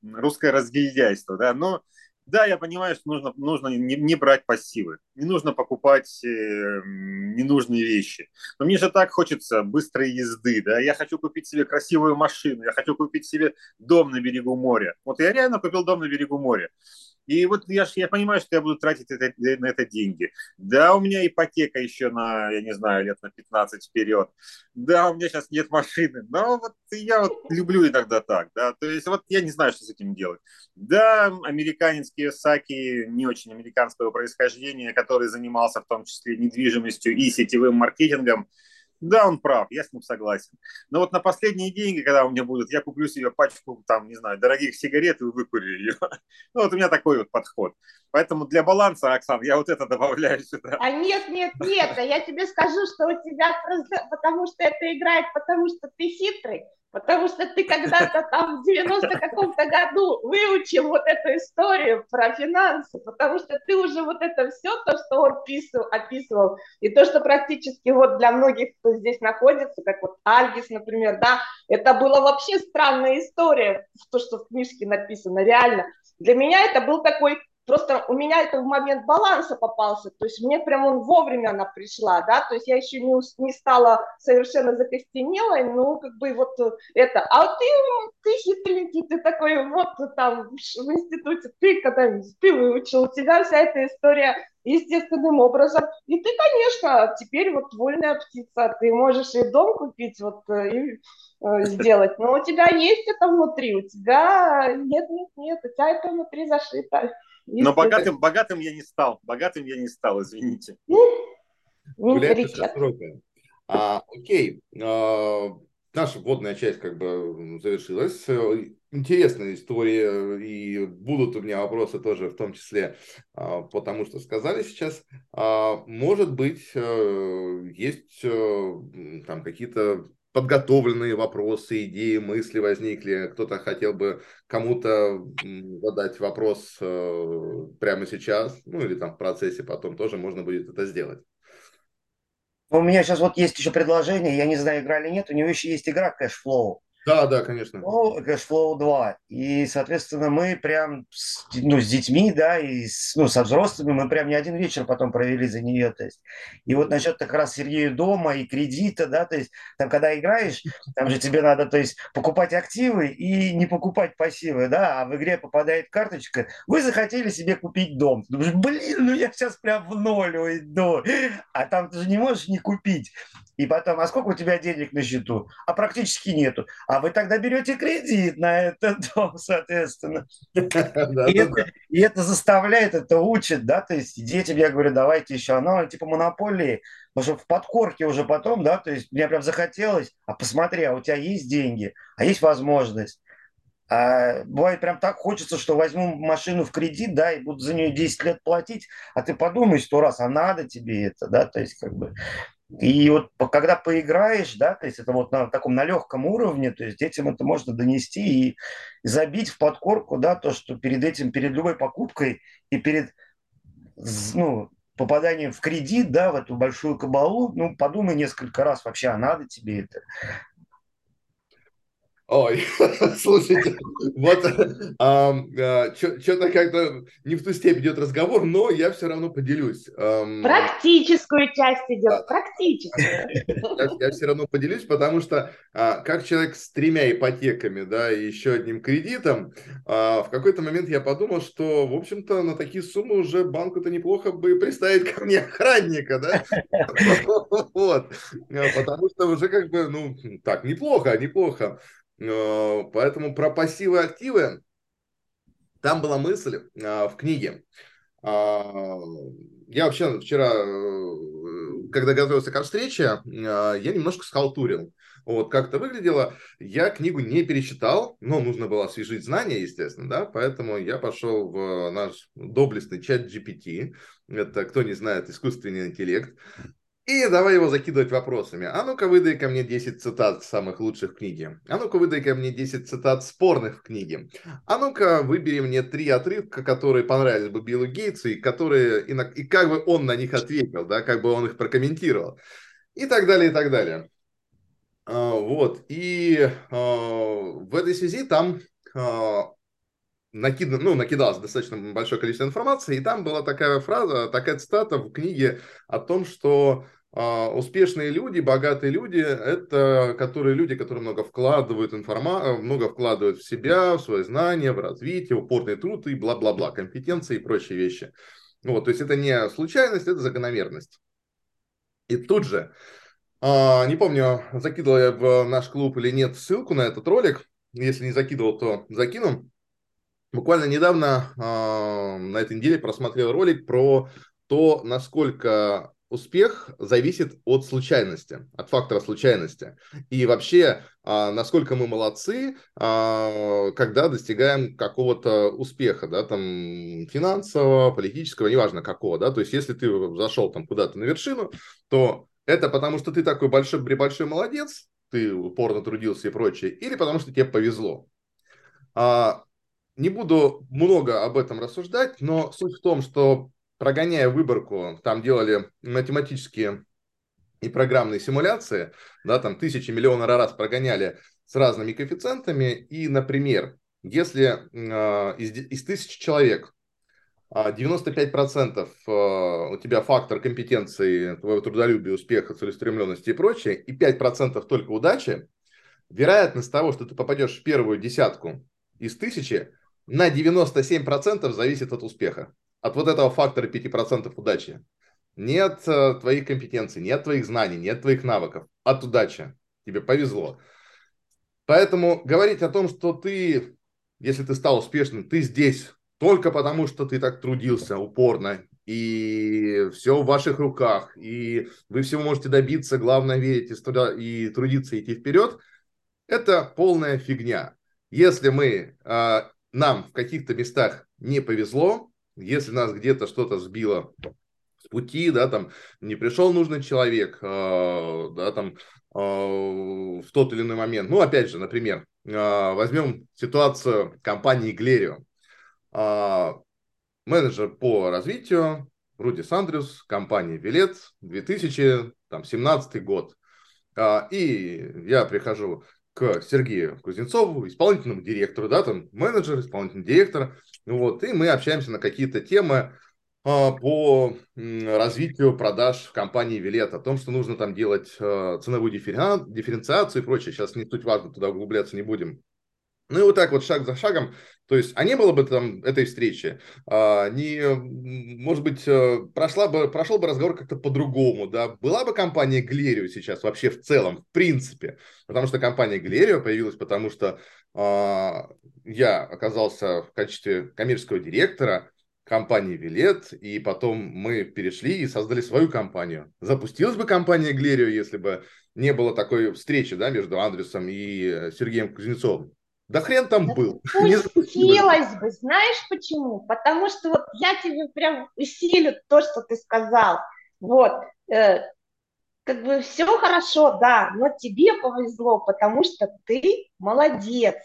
русское разгильдяйство, да, но да, я понимаю, что нужно, нужно не, не брать пассивы, не нужно покупать э, ненужные вещи. Но мне же так хочется быстрой езды, да, я хочу купить себе красивую машину, я хочу купить себе дом на берегу моря. Вот я реально купил дом на берегу моря. И вот я, я понимаю, что я буду тратить это, на это деньги. Да, у меня ипотека еще на, я не знаю, лет на 15 вперед. Да, у меня сейчас нет машины. Но вот я вот люблю иногда так, да. То есть вот я не знаю, что с этим делать. Да, американец Киосаки, не очень американского происхождения, который занимался в том числе недвижимостью и сетевым маркетингом, да, он прав, я с ним согласен. Но вот на последние деньги, когда у меня будут, я куплю себе пачку, там, не знаю, дорогих сигарет и выкурю ее. [LAUGHS] Ну, вот у меня такой вот подход. Поэтому для баланса, Оксан, я вот это добавляю сюда. А нет, нет, нет, а я тебе скажу, что у тебя просто, потому что это играет, потому что ты хитрый, Потому что ты когда-то там в 90 каком-то году выучил вот эту историю про финансы, потому что ты уже вот это все, то, что он писал, описывал, и то, что практически вот для многих, кто здесь находится, как вот Альгис, например, да, это была вообще странная история, то, что в книжке написано, реально. Для меня это был такой Просто у меня это в момент баланса попался, то есть мне прям он вовремя она пришла, да, то есть я еще не, не стала совершенно закостенелой, ну, как бы вот это. А ты, ты хитренький, ты такой вот там в институте, ты когда-нибудь, ты выучил, у тебя вся эта история естественным образом. И ты, конечно, теперь вот вольная птица, ты можешь и дом купить, вот, и э, сделать, но у тебя есть это внутри, у тебя нет, нет, нет, у тебя это внутри зашито. Но богатым, богатым я не стал. Богатым я не стал, извините. А, окей. А, наша вводная часть как бы завершилась. Интересная история, и будут у меня вопросы тоже, в том числе а, потому что сказали сейчас. А, может быть, э, есть э, там какие-то подготовленные вопросы, идеи, мысли возникли, кто-то хотел бы кому-то задать вопрос э, прямо сейчас, ну или там в процессе потом тоже можно будет это сделать. У меня сейчас вот есть еще предложение, я не знаю, играли или нет, у него еще есть игра Cashflow. Да, да, конечно. Ну, Cashflow 2. И, соответственно, мы прям с, ну, с детьми, да, и с, ну, со взрослыми мы прям не один вечер потом провели за нее. То есть. И вот насчет как раз Сергея дома и кредита, да, то есть там, когда играешь, там же тебе надо, то есть, покупать активы и не покупать пассивы, да, а в игре попадает карточка, вы захотели себе купить дом. Ты думаешь, блин, ну я сейчас прям в ноль уйду. А там ты же не можешь не купить. И потом, а сколько у тебя денег на счету? А практически нету. А вы тогда берете кредит на этот [LAUGHS] дом, соответственно. И это заставляет, это учит, да, то есть детям я говорю, давайте еще, оно типа монополии, потому что в подкорке уже потом, да, то есть мне прям захотелось, а посмотри, а у тебя есть деньги, а есть возможность. А бывает прям так хочется, что возьму машину в кредит, да, и буду за нее 10 лет платить, а ты подумай сто раз, а надо тебе это, да, то есть как бы и вот когда поиграешь, да, то есть это вот на таком на легком уровне, то есть детям это можно донести и забить в подкорку, да, то, что перед этим, перед любой покупкой и перед, ну, попаданием в кредит, да, в эту большую кабалу, ну, подумай несколько раз вообще, а надо тебе это. Ой, [LAUGHS] слушайте, вот а, а, что-то как-то не в ту степень идет разговор, но я все равно поделюсь. Практическую часть идет, практическую. Я, я все равно поделюсь, потому что а, как человек с тремя ипотеками, да, и еще одним кредитом, а, в какой-то момент я подумал, что, в общем-то, на такие суммы уже банку-то неплохо бы представить ко мне охранника, да, [LAUGHS] вот, потому что уже как бы, ну, так, неплохо, неплохо. Э, поэтому про пассивы и активы Там была мысль а, в книге. А, я вообще вчера, э, когда готовился к встрече, я немножко схалтурил. Вот как это выглядело. Я книгу не перечитал, но нужно было освежить знания, естественно, да, поэтому я пошел в наш доблестный чат GPT. Это, кто не знает, искусственный интеллект. И давай его закидывать вопросами. А ну-ка выдай ко мне 10 цитат самых лучших в книге. А ну-ка выдай ко мне 10 цитат спорных в книге. А ну-ка выбери мне три отрывка, которые понравились бы Биллу Гейтсу и которые и, на, и как бы он на них ответил, да, как бы он их прокомментировал. И так далее, и так далее. А, вот. И а, в этой связи там а, накидано, ну, накидалось достаточно большое количество информации, и там была такая фраза, такая цитата в книге о том, что э, успешные люди, богатые люди, это которые люди, которые много вкладывают информа, много вкладывают в себя, в свои знания, в развитие, упорный труд и бла-бла-бла, компетенции и прочие вещи. Вот, то есть это не случайность, это закономерность. И тут же, э, не помню, закидывал я в наш клуб или нет ссылку на этот ролик, если не закидывал, то закину Буквально недавно э, на этой неделе просмотрел ролик про то, насколько успех зависит от случайности, от фактора случайности. И вообще, а, насколько мы молодцы, а, когда достигаем какого-то успеха, да, там, финансового, политического, неважно какого, да, то есть если ты зашел там куда-то на вершину, то это потому, что ты такой большой, большой молодец, ты упорно трудился и прочее, или потому, что тебе повезло. Не буду много об этом рассуждать, но суть в том, что прогоняя выборку, там делали математические и программные симуляции, да, там тысячи, миллионы раз прогоняли с разными коэффициентами, и, например, если э, из, из тысячи человек 95% э, у тебя фактор компетенции, твоего трудолюбия, успеха, целеустремленности и прочее, и 5% только удачи, вероятность того, что ты попадешь в первую десятку из тысячи, на 97% зависит от успеха. От вот этого фактора 5% удачи. Нет э, твоих компетенций, нет твоих знаний, нет твоих навыков. От удачи. Тебе повезло. Поэтому говорить о том, что ты, если ты стал успешным, ты здесь только потому, что ты так трудился упорно, и все в ваших руках, и вы всего можете добиться, главное верить и, и трудиться, идти вперед, это полная фигня. Если мы а, нам в каких-то местах не повезло, если нас где-то что-то сбило с пути, да, там не пришел нужный человек, э, да, там э, в тот или иной момент. Ну, опять же, например, э, возьмем ситуацию компании Глерио. Э, менеджер по развитию Руди Сандрюс, компания Вилет, 2017 год. И я прихожу Сергею Кузнецову, исполнительному директору, да, там менеджер, исполнительный директор, вот, и мы общаемся на какие-то темы а, по развитию продаж в компании Вилет, о том, что нужно там делать а, ценовую дифференциацию и прочее. Сейчас не суть важно, туда углубляться не будем. Ну и вот так вот шаг за шагом. То есть, а не было бы там этой встречи, а, не, может быть, э, прошла бы, прошел бы разговор как-то по-другому, да, была бы компания Глерио сейчас вообще в целом, в принципе, потому что компания Глерио появилась, потому что а, я оказался в качестве коммерческого директора компании Вилет, и потом мы перешли и создали свою компанию. Запустилась бы компания Глерио, если бы не было такой встречи, да, между Андрюсом и э, Сергеем Кузнецовым. Да хрен там да был. [LAUGHS] Пустилась бы, знаешь почему? Потому что вот я тебе прям усилю то, что ты сказал. Вот, э, как бы все хорошо, да, но тебе повезло, потому что ты молодец.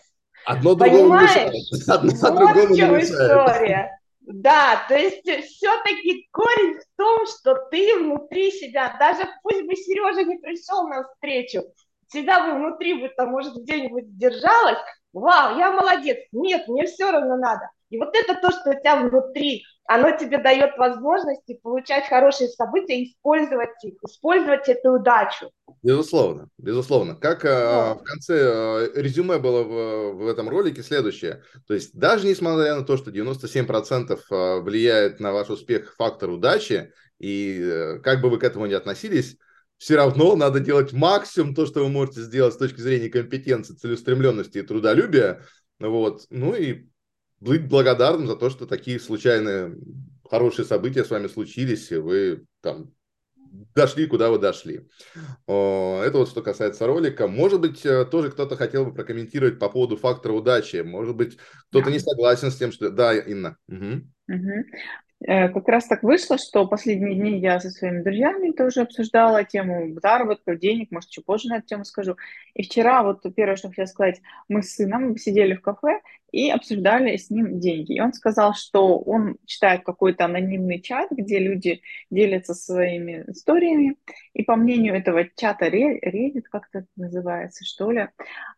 Одно Понимаешь? [LAUGHS] Одно вот в чем история. Да, то есть все-таки корень в том, что ты внутри себя, даже пусть бы Сережа не пришел на встречу, всегда бы внутри бы там, может, где-нибудь держалась, вау, я молодец, нет, мне все равно надо. И вот это то, что у тебя внутри, оно тебе дает возможности получать хорошие события, использовать их, использовать эту удачу. Безусловно, безусловно. Как э, в конце э, резюме было в, в этом ролике следующее. То есть даже несмотря на то, что 97% э, влияет на ваш успех фактор удачи, и э, как бы вы к этому ни относились, все равно надо делать максимум то, что вы можете сделать с точки зрения компетенции, целеустремленности и трудолюбия. Вот. Ну и быть благодарным за то, что такие случайные хорошие события с вами случились, и вы там дошли, куда вы дошли. Это вот что касается ролика. Может быть, э, тоже кто-то хотел бы прокомментировать по поводу фактора удачи. Может быть, кто-то не согласен с тем, что... Да, Инна. Угу. Угу. Э, как раз так вышло, что последние дни я со своими друзьями тоже обсуждала тему заработка, денег, может, чуть позже на эту тему скажу. И вчера, вот первое, что хотела сказать, мы с сыном сидели в кафе и обсуждали с ним деньги. И он сказал, что он читает какой-то анонимный чат, где люди делятся своими историями. И по мнению этого чата Reddit, как это называется, что ли,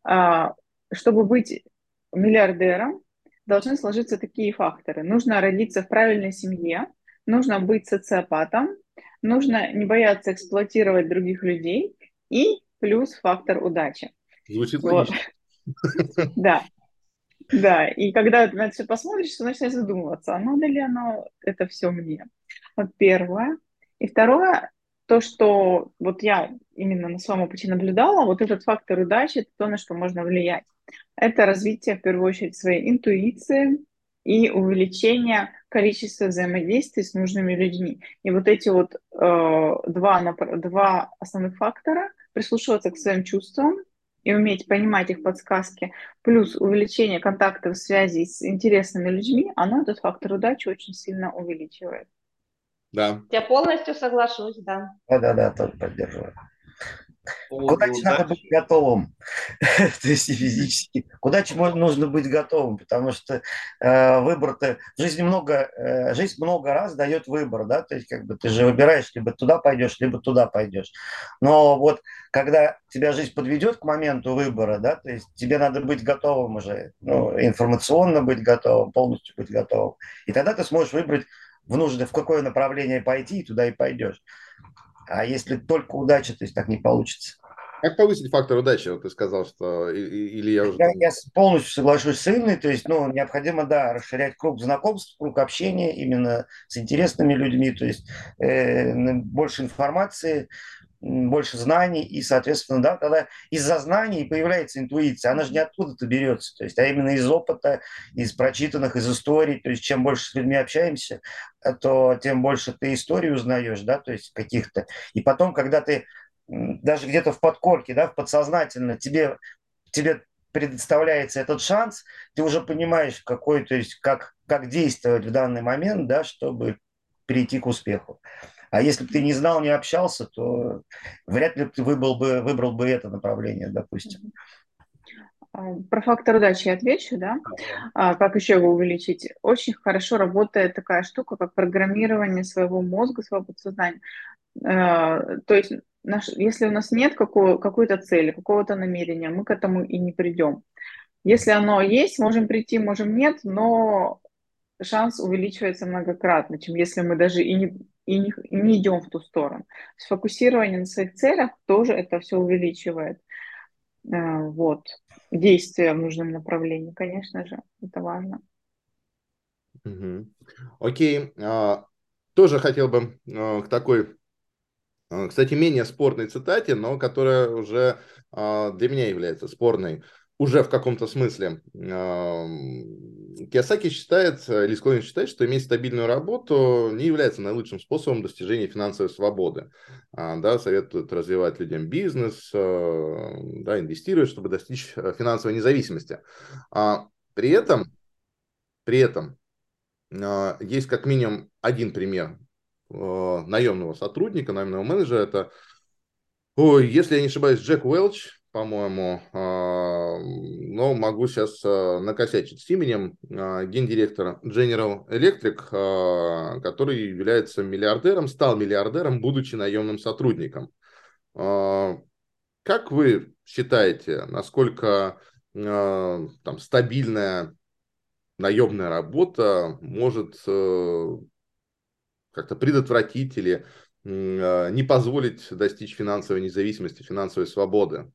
а, чтобы быть миллиардером, должны сложиться такие факторы. Нужно родиться в правильной семье, нужно быть социопатом, нужно не бояться эксплуатировать других людей и плюс фактор удачи. Звучит вот. логично. [LAUGHS] Да. Да, и когда ты на это все посмотришь, то начинаешь задумываться, а надо ли оно это все мне? Вот первое. И второе, то, что вот я именно на своем опыте наблюдала, вот этот фактор удачи, это то, на что можно влиять. Это развитие, в первую очередь, своей интуиции и увеличение количества взаимодействий с нужными людьми. И вот эти вот э, два, два основных фактора, прислушиваться к своим чувствам и уметь понимать их подсказки, плюс увеличение контактов, связей с интересными людьми, оно этот фактор удачи очень сильно увеличивает. Да. Я полностью соглашусь, да. Да-да-да, тоже поддерживаю. Куда надо быть готовым, [LAUGHS] то есть физически. Куда нужно быть готовым, потому что э, выбор-то в жизни много, э, жизнь много раз дает выбор, да, то есть как бы ты же выбираешь, либо туда пойдешь, либо туда пойдешь. Но вот когда тебя жизнь подведет к моменту выбора, да, то есть тебе надо быть готовым уже, ну, информационно быть готовым, полностью быть готовым, и тогда ты сможешь выбрать в нужное, в какое направление пойти, и туда и пойдешь. А если только удача, то есть так не получится. Как повысить фактор удачи? Вот ты сказал, что или я уже... Я, я полностью соглашусь с Инной, то есть ну, необходимо, да, расширять круг знакомств, круг общения именно с интересными людьми, то есть э, больше информации, больше знаний, и, соответственно, да, тогда из-за знаний появляется интуиция. Она же не откуда-то берется, то есть, а именно из опыта, из прочитанных, из историй. То есть, чем больше с людьми общаемся, то тем больше ты истории узнаешь, да, то есть каких-то. И потом, когда ты даже где-то в подкорке, да, в подсознательно тебе, тебе предоставляется этот шанс, ты уже понимаешь, какой, то есть, как, как действовать в данный момент, да, чтобы перейти к успеху. А если бы ты не знал, не общался, то вряд ли ты выбрал бы, выбрал бы это направление, допустим. А, про фактор удачи я отвечу, да? А, как еще его увеличить? Очень хорошо работает такая штука, как программирование своего мозга, своего подсознания. А, то есть, наш, если у нас нет какого, какой-то цели, какого-то намерения, мы к этому и не придем. Если оно есть, можем прийти, можем нет, но шанс увеличивается многократно, чем если мы даже и не, и не, не идем в ту сторону. Сфокусирование на своих целях тоже это все увеличивает. Э, вот. Действия в нужном направлении, конечно же, это важно. Угу. Окей. А, тоже хотел бы а, к такой, а, кстати, менее спорной цитате, но которая уже а, для меня является спорной уже в каком-то смысле. Киосаки считает, или склонен считать, что иметь стабильную работу не является наилучшим способом достижения финансовой свободы. А, да, советует развивать людям бизнес, а, да, инвестировать, чтобы достичь э, финансовой независимости. А при этом, при этом есть как минимум один пример наемного сотрудника, наемного менеджера. Это, ой, если я не ошибаюсь, Джек Уэлч, по-моему, а, но могу сейчас а, накосячить с именем а, гендиректора General Electric, который является миллиардером, стал миллиардером, будучи наемным сотрудником. Как вы считаете, насколько там, стабильная наемная работа может э, как-то предотвратить или не позволить достичь финансовой независимости, финансовой свободы?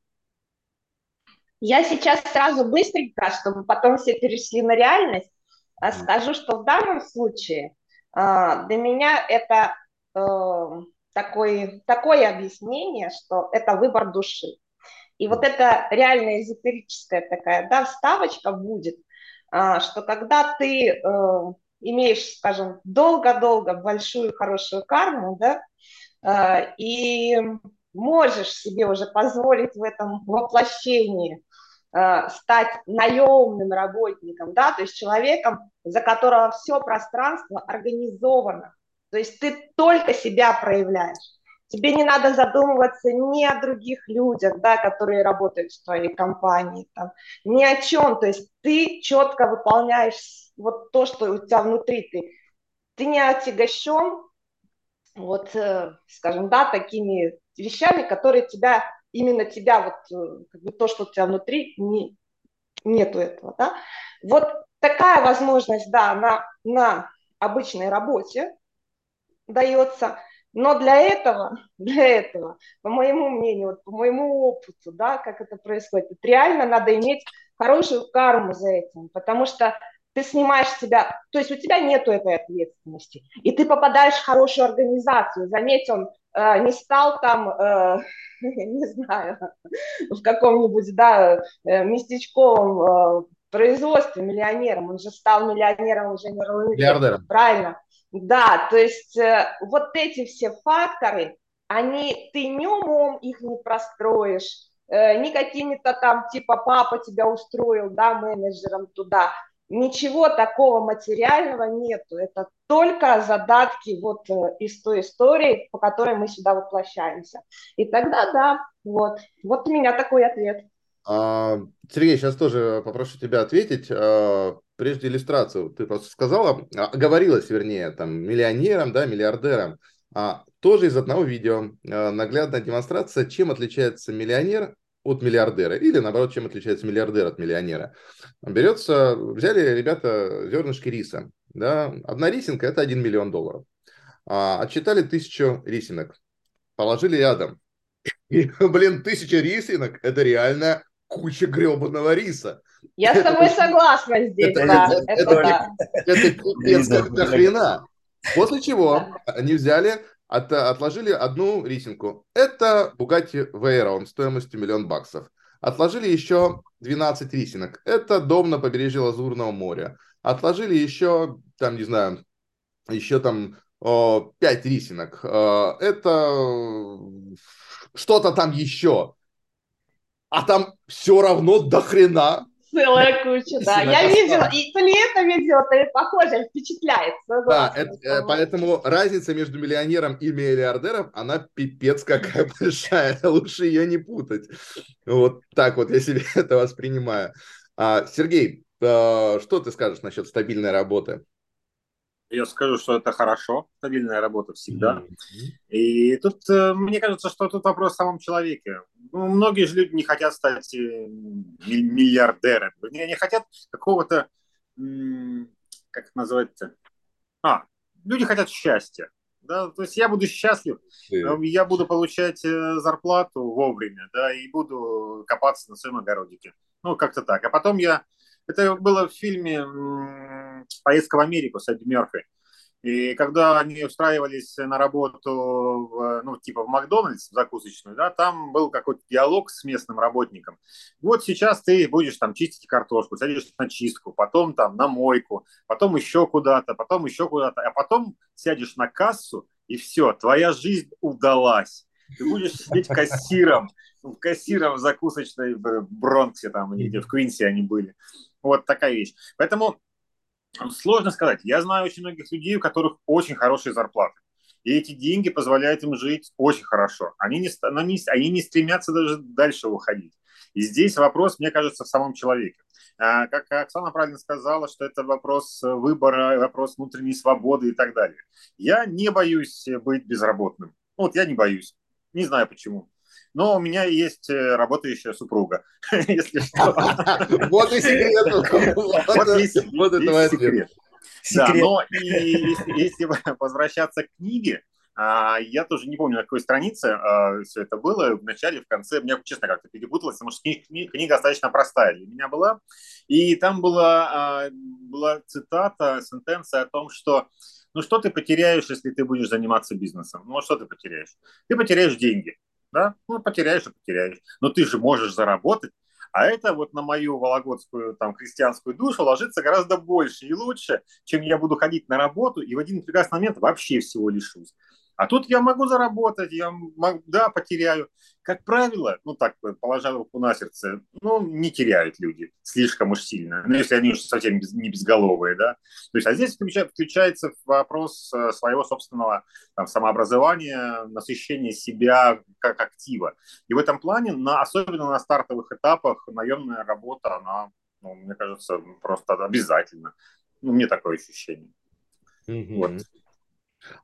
Я сейчас сразу быстренько, чтобы потом все перешли на реальность, а скажу, что в данном случае а, для меня это э, такое, такое объяснение, что это выбор души. И вот это реально эзотерическая такая да, вставочка будет. а, что когда ты э, имеешь, скажем, долго-долго большую хорошую карму, да, и можешь себе уже позволить в этом воплощении э, стать наемным работником, да, то есть человеком, за которого все пространство организовано, то есть ты только себя проявляешь. Тебе не надо задумываться ни о других людях, да, которые работают в твоей компании, там, ни о чем. То есть ты четко выполняешь вот то, что у тебя внутри. Ты, ты не отягощен, вот, э, скажем, да, такими вещами, которые тебя, именно тебя, вот, э, как бы то, что у тебя внутри, не, нету этого, да. Вот такая возможность, да, на, на обычной работе дается – но для этого, [LAUGHS] для этого, по моему мнению, вот по моему опыту, да, как это происходит, реально надо иметь хорошую карму за этим, потому что ты снимаешь себя, то есть у тебя нету этой ответственности, и ты попадаешь в хорошую организацию. Заметь, он э, не стал там, э, [LAUGHS] не знаю, в каком-нибудь, да, э, местечковом э, производстве миллионером, он же стал миллионером уже не правильно. Да, то есть э, вот эти все факторы, они, ты не умом их не простроишь, э, не какими-то там, типа, папа тебя устроил, да, менеджером туда, ничего такого материального нету, это только задатки вот э, из той истории, по которой мы сюда воплощаемся. И тогда, да, вот, вот у меня такой ответ. А, Сергей, сейчас тоже попрошу тебя ответить. А, прежде иллюстрацию ты просто сказала, а, говорилось, вернее, там, миллионерам, да, миллиардерам, а, тоже из одного видео а, наглядная демонстрация, чем отличается миллионер от миллиардера, или наоборот, чем отличается миллиардер от миллионера. Берется, взяли ребята зернышки риса, да, одна рисинка – это 1 миллион долларов. А, отчитали тысячу рисинок, положили рядом. И, блин, тысяча рисинок – это реально куча гребаного риса. Я с тобой согласна здесь, это, да. Это, это, да. это пипец до хрена. После чего они взяли, от, отложили одну рисинку. Это Bugatti Veyron стоимостью миллион баксов. Отложили еще 12 рисинок. Это дом на побережье Лазурного моря. Отложили еще, там, не знаю, еще там о, 5 рисинок. Это что-то там еще. А там все равно до хрена Целая куча, да. Я видела, и то ли это видео, то ли похоже, впечатляет. Да, это, э, поэтому разница между миллионером и миллиардером, она пипец какая [LAUGHS] большая. Лучше ее не путать. Вот так вот я себе [LAUGHS] это воспринимаю. А, Сергей, а, что ты скажешь насчет стабильной работы? Я скажу, что это хорошо, стабильная работа всегда. Mm-hmm. И тут, э, мне кажется, что тут вопрос в самом человеке. Ну, многие же люди не хотят стать э, миллиардерами. Они не хотят какого-то, как это называется? А, люди хотят счастья. Да, то есть я буду счастлив, mm. я буду получать зарплату вовремя, да, и буду копаться на своем огородике. Ну, как-то так. А потом я... Это было в фильме «Поездка в Америку» с Эдди Мерфи. И когда они устраивались на работу, в, ну, типа в Макдональдс, в закусочную, да, там был какой-то диалог с местным работником. Вот сейчас ты будешь там чистить картошку, садишься на чистку, потом там на мойку, потом еще куда-то, потом еще куда-то, а потом сядешь на кассу, и все, твоя жизнь удалась. Ты будешь сидеть кассиром, кассиром в закусочной в Бронксе там, или где в Квинсе они были. Вот такая вещь. Поэтому Сложно сказать. Я знаю очень многих людей, у которых очень хорошие зарплаты. И эти деньги позволяют им жить очень хорошо. Они не, они, они не стремятся даже дальше выходить. И здесь вопрос, мне кажется, в самом человеке. А, как Оксана правильно сказала, что это вопрос выбора, вопрос внутренней свободы и так далее. Я не боюсь быть безработным. Вот я не боюсь. Не знаю почему но у меня есть э, работающая супруга, [LAUGHS] если что. [LAUGHS] Вот и секрет. [LAUGHS] Вот это секрет. Да, но если возвращаться к книге, а, я тоже не помню, на какой странице а, все это было, в начале, в конце. Мне, честно, как-то перепуталось, потому что книга достаточно простая для меня была. И там была, а, была цитата, сентенция о том, что ну что ты потеряешь, если ты будешь заниматься бизнесом? Ну что ты потеряешь? Ты потеряешь деньги да, ну, потеряешь и потеряешь. Но ты же можешь заработать, А это вот на мою вологодскую там крестьянскую душу ложится гораздо больше и лучше, чем я буду ходить на работу и в один прекрасный момент вообще всего лишусь. А тут я могу заработать, я, могу, да, потеряю. Как правило, ну так, положа руку на сердце, ну, не теряют люди слишком уж сильно. Ну, если они уж совсем без, не безголовые, да. То есть, а здесь включается вопрос э, своего собственного там, самообразования, насыщения себя как актива. И в этом плане, на, особенно на стартовых этапах, наемная работа, она, ну, мне кажется, просто обязательно. Ну, мне такое ощущение. Mm-hmm. Вот.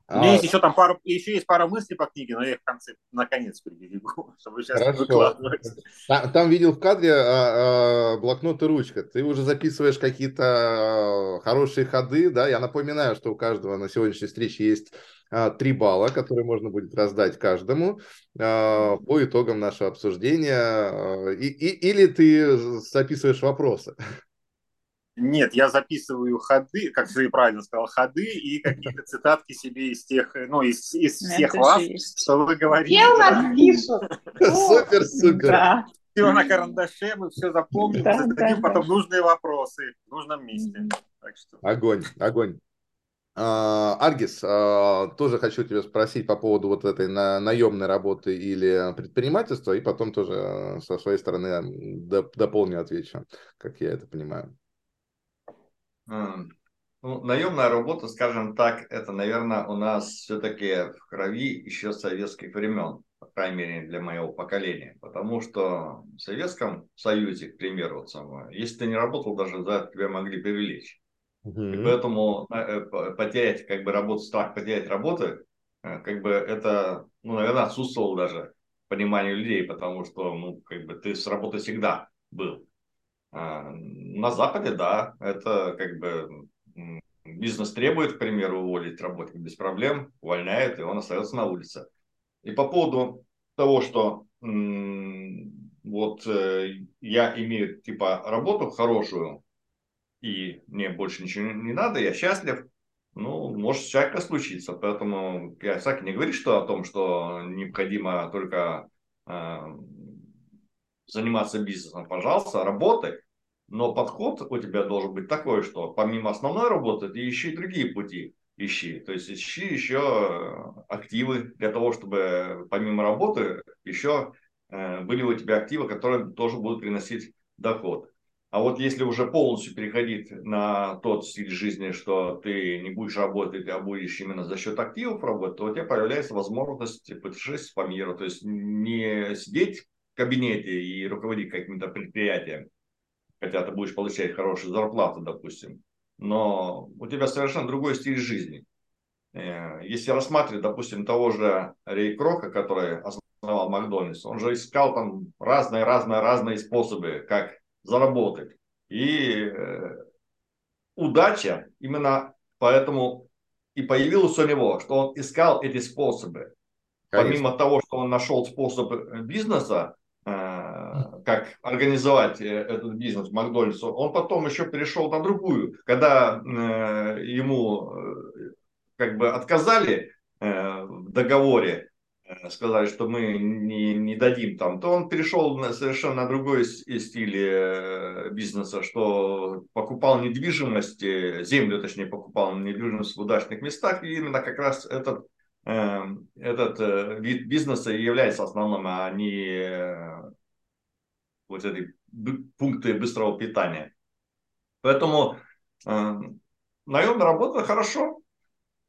У меня а... есть еще там пару, еще есть пара мыслей по книге, но я их в конце, наконец, приберегу, [LAUGHS] чтобы сейчас Хорошо. выкладывать. Там, там видел в кадре а, а, блокнот и ручка. Ты уже записываешь какие-то а, хорошие ходы, да? Я напоминаю, что у каждого на сегодняшней встрече есть а, три балла, которые можно будет раздать каждому по итогам нашего обсуждения. И, и, или ты записываешь вопросы. Нет, я записываю ходы, как ты правильно сказал, ходы и какие-то цитатки себе из тех, ну, из, из всех вас, что вы говорите. Я пишут. [LAUGHS] Супер, супер. Все на карандаше, мы все запомним, да, зададим потом нужные вопросы в нужном месте. Так что... Огонь, огонь. Uh, Аргис, uh, тоже хочу тебя спросить по поводу вот этой на, наемной работы или предпринимательства, и потом тоже uh, со своей стороны доп, дополню, отвечу, как я это понимаю. Ну, наемная работа, скажем так, это, наверное, у нас все-таки в крови еще советских времен, по крайней мере, для моего поколения. Потому что в Советском Союзе, к примеру, вот самое, если ты не работал, даже за это тебя могли привлечь. Угу. И поэтому э, потерять как бы работу, страх потерять работу, э, как бы это, ну, наверное, отсутствовало даже понимание людей, потому что, ну, как бы ты с работы всегда был. А, на Западе, да, это как бы бизнес требует, к примеру, уволить работника без проблем, увольняет, и он остается на улице. И по поводу того, что вот э, я имею типа работу хорошую, и мне больше ничего не надо, я счастлив, ну, может всякое случиться. Поэтому я всякий не говорит, что о том, что необходимо только э, заниматься бизнесом, пожалуйста, работай. Но подход у тебя должен быть такой, что помимо основной работы ты ищи другие пути ищи. То есть ищи еще активы для того, чтобы помимо работы еще э, были у тебя активы, которые тоже будут приносить доход. А вот если уже полностью переходить на тот стиль жизни, что ты не будешь работать, а будешь именно за счет активов работать, то у тебя появляется возможность путешествовать по миру. То есть не сидеть кабинете и руководить каким-то предприятием, хотя ты будешь получать хорошую зарплату, допустим, но у тебя совершенно другой стиль жизни. Э, если рассматривать, допустим, того же Рей Крока, который основал Макдональдс, он же искал там разные-разные-разные способы, как заработать. И э, удача именно поэтому и появилась у него, что он искал эти способы. Конечно. Помимо того, что он нашел способ бизнеса, Э, как организовать э, этот бизнес в Макдональдс, он потом еще перешел на другую. Когда э, ему как бы отказали в договоре, сказали, что мы не, не дадим там, то он перешел на совершенно другой стиль бизнеса, что покупал недвижимость, землю точнее покупал недвижимость в удачных местах, и именно как раз этот этот э, вид бизнеса является основным, а не э, вот эти пункты быстрого питания. Поэтому э, наемная работа хорошо,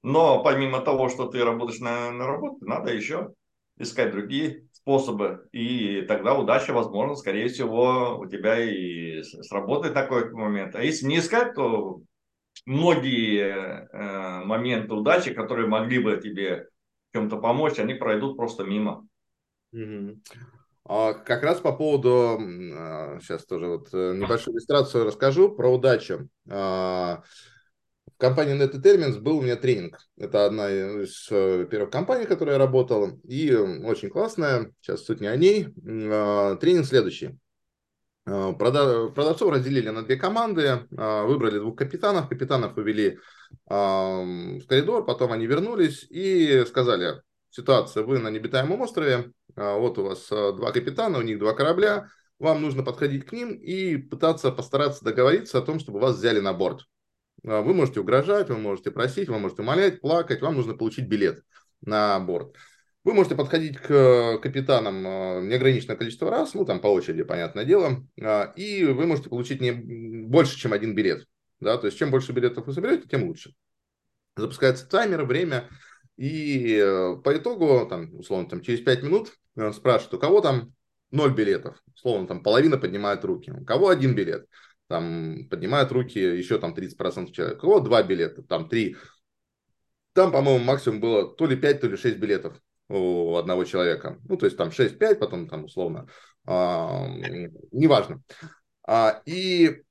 но помимо того, что ты работаешь на, на работе, надо еще искать другие способы. И тогда удача, возможно, скорее всего, у тебя и сработает такой момент. А если не искать, то многие э, моменты удачи, которые могли бы тебе чем-то помочь, они пройдут просто мимо. Угу. А как раз по поводу, сейчас тоже вот э, небольшую иллюстрацию расскажу про удачу. А, в компании NetDetermines был у меня тренинг. Это одна из э, первых компаний, в которой я работал. И очень классная, сейчас суть не о ней. А, тренинг следующий. Продавцов разделили на две команды, выбрали двух капитанов, капитанов увели в коридор, потом они вернулись и сказали, ситуация, вы на необитаемом острове, вот у вас два капитана, у них два корабля, вам нужно подходить к ним и пытаться постараться договориться о том, чтобы вас взяли на борт. А, вы можете угрожать, вы можете просить, вы можете умолять, плакать, вам нужно получить билет на борт. Вы можете подходить к капитанам а, неограниченное количество раз, ну, там по очереди, понятное дело, а, и вы можете получить не больше, чем один билет. Да? То есть, чем больше билетов вы соберете, тем лучше. Запускается таймер, время, и э, по итогу, там, условно, там, через 5 минут э, спрашивают, у кого там 0 билетов, условно, там, половина поднимает руки, у кого один билет, там, поднимают руки еще там 30% человек, у кого два билета, там, три, там, по-моему, максимум было то ли 5, то ли 6 билетов у одного человека. Ну, то есть там 6-5, потом там условно, а, неважно. А, и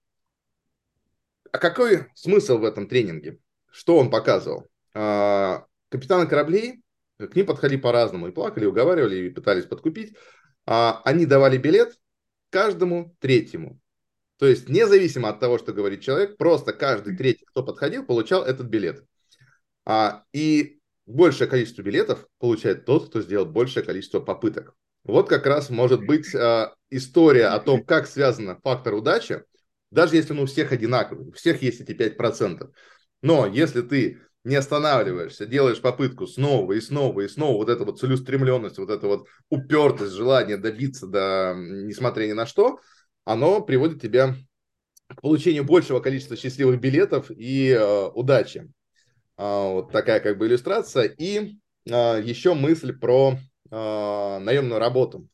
а какой смысл в этом тренинге? Что он показывал? А, капитаны кораблей, к ним подходили по-разному, и плакали, и уговаривали, и пытались подкупить. А, они давали билет каждому третьему. То есть, независимо от того, что говорит человек, просто каждый третий, кто подходил, получал этот билет. А, и большее количество билетов получает тот, кто сделал большее количество попыток. Вот как раз может быть а, история о том, как связан фактор удачи, даже если он у всех одинаковый, у всех есть эти 5%. Но если ты не останавливаешься, делаешь попытку снова и снова и снова, вот эта вот целеустремленность, вот эта вот упертость, желание добиться, да, несмотря ни на что, оно приводит тебя к получению большего количества счастливых билетов и э, удачи. А, вот такая как бы иллюстрация. И а, еще мысль про а, наемную работу.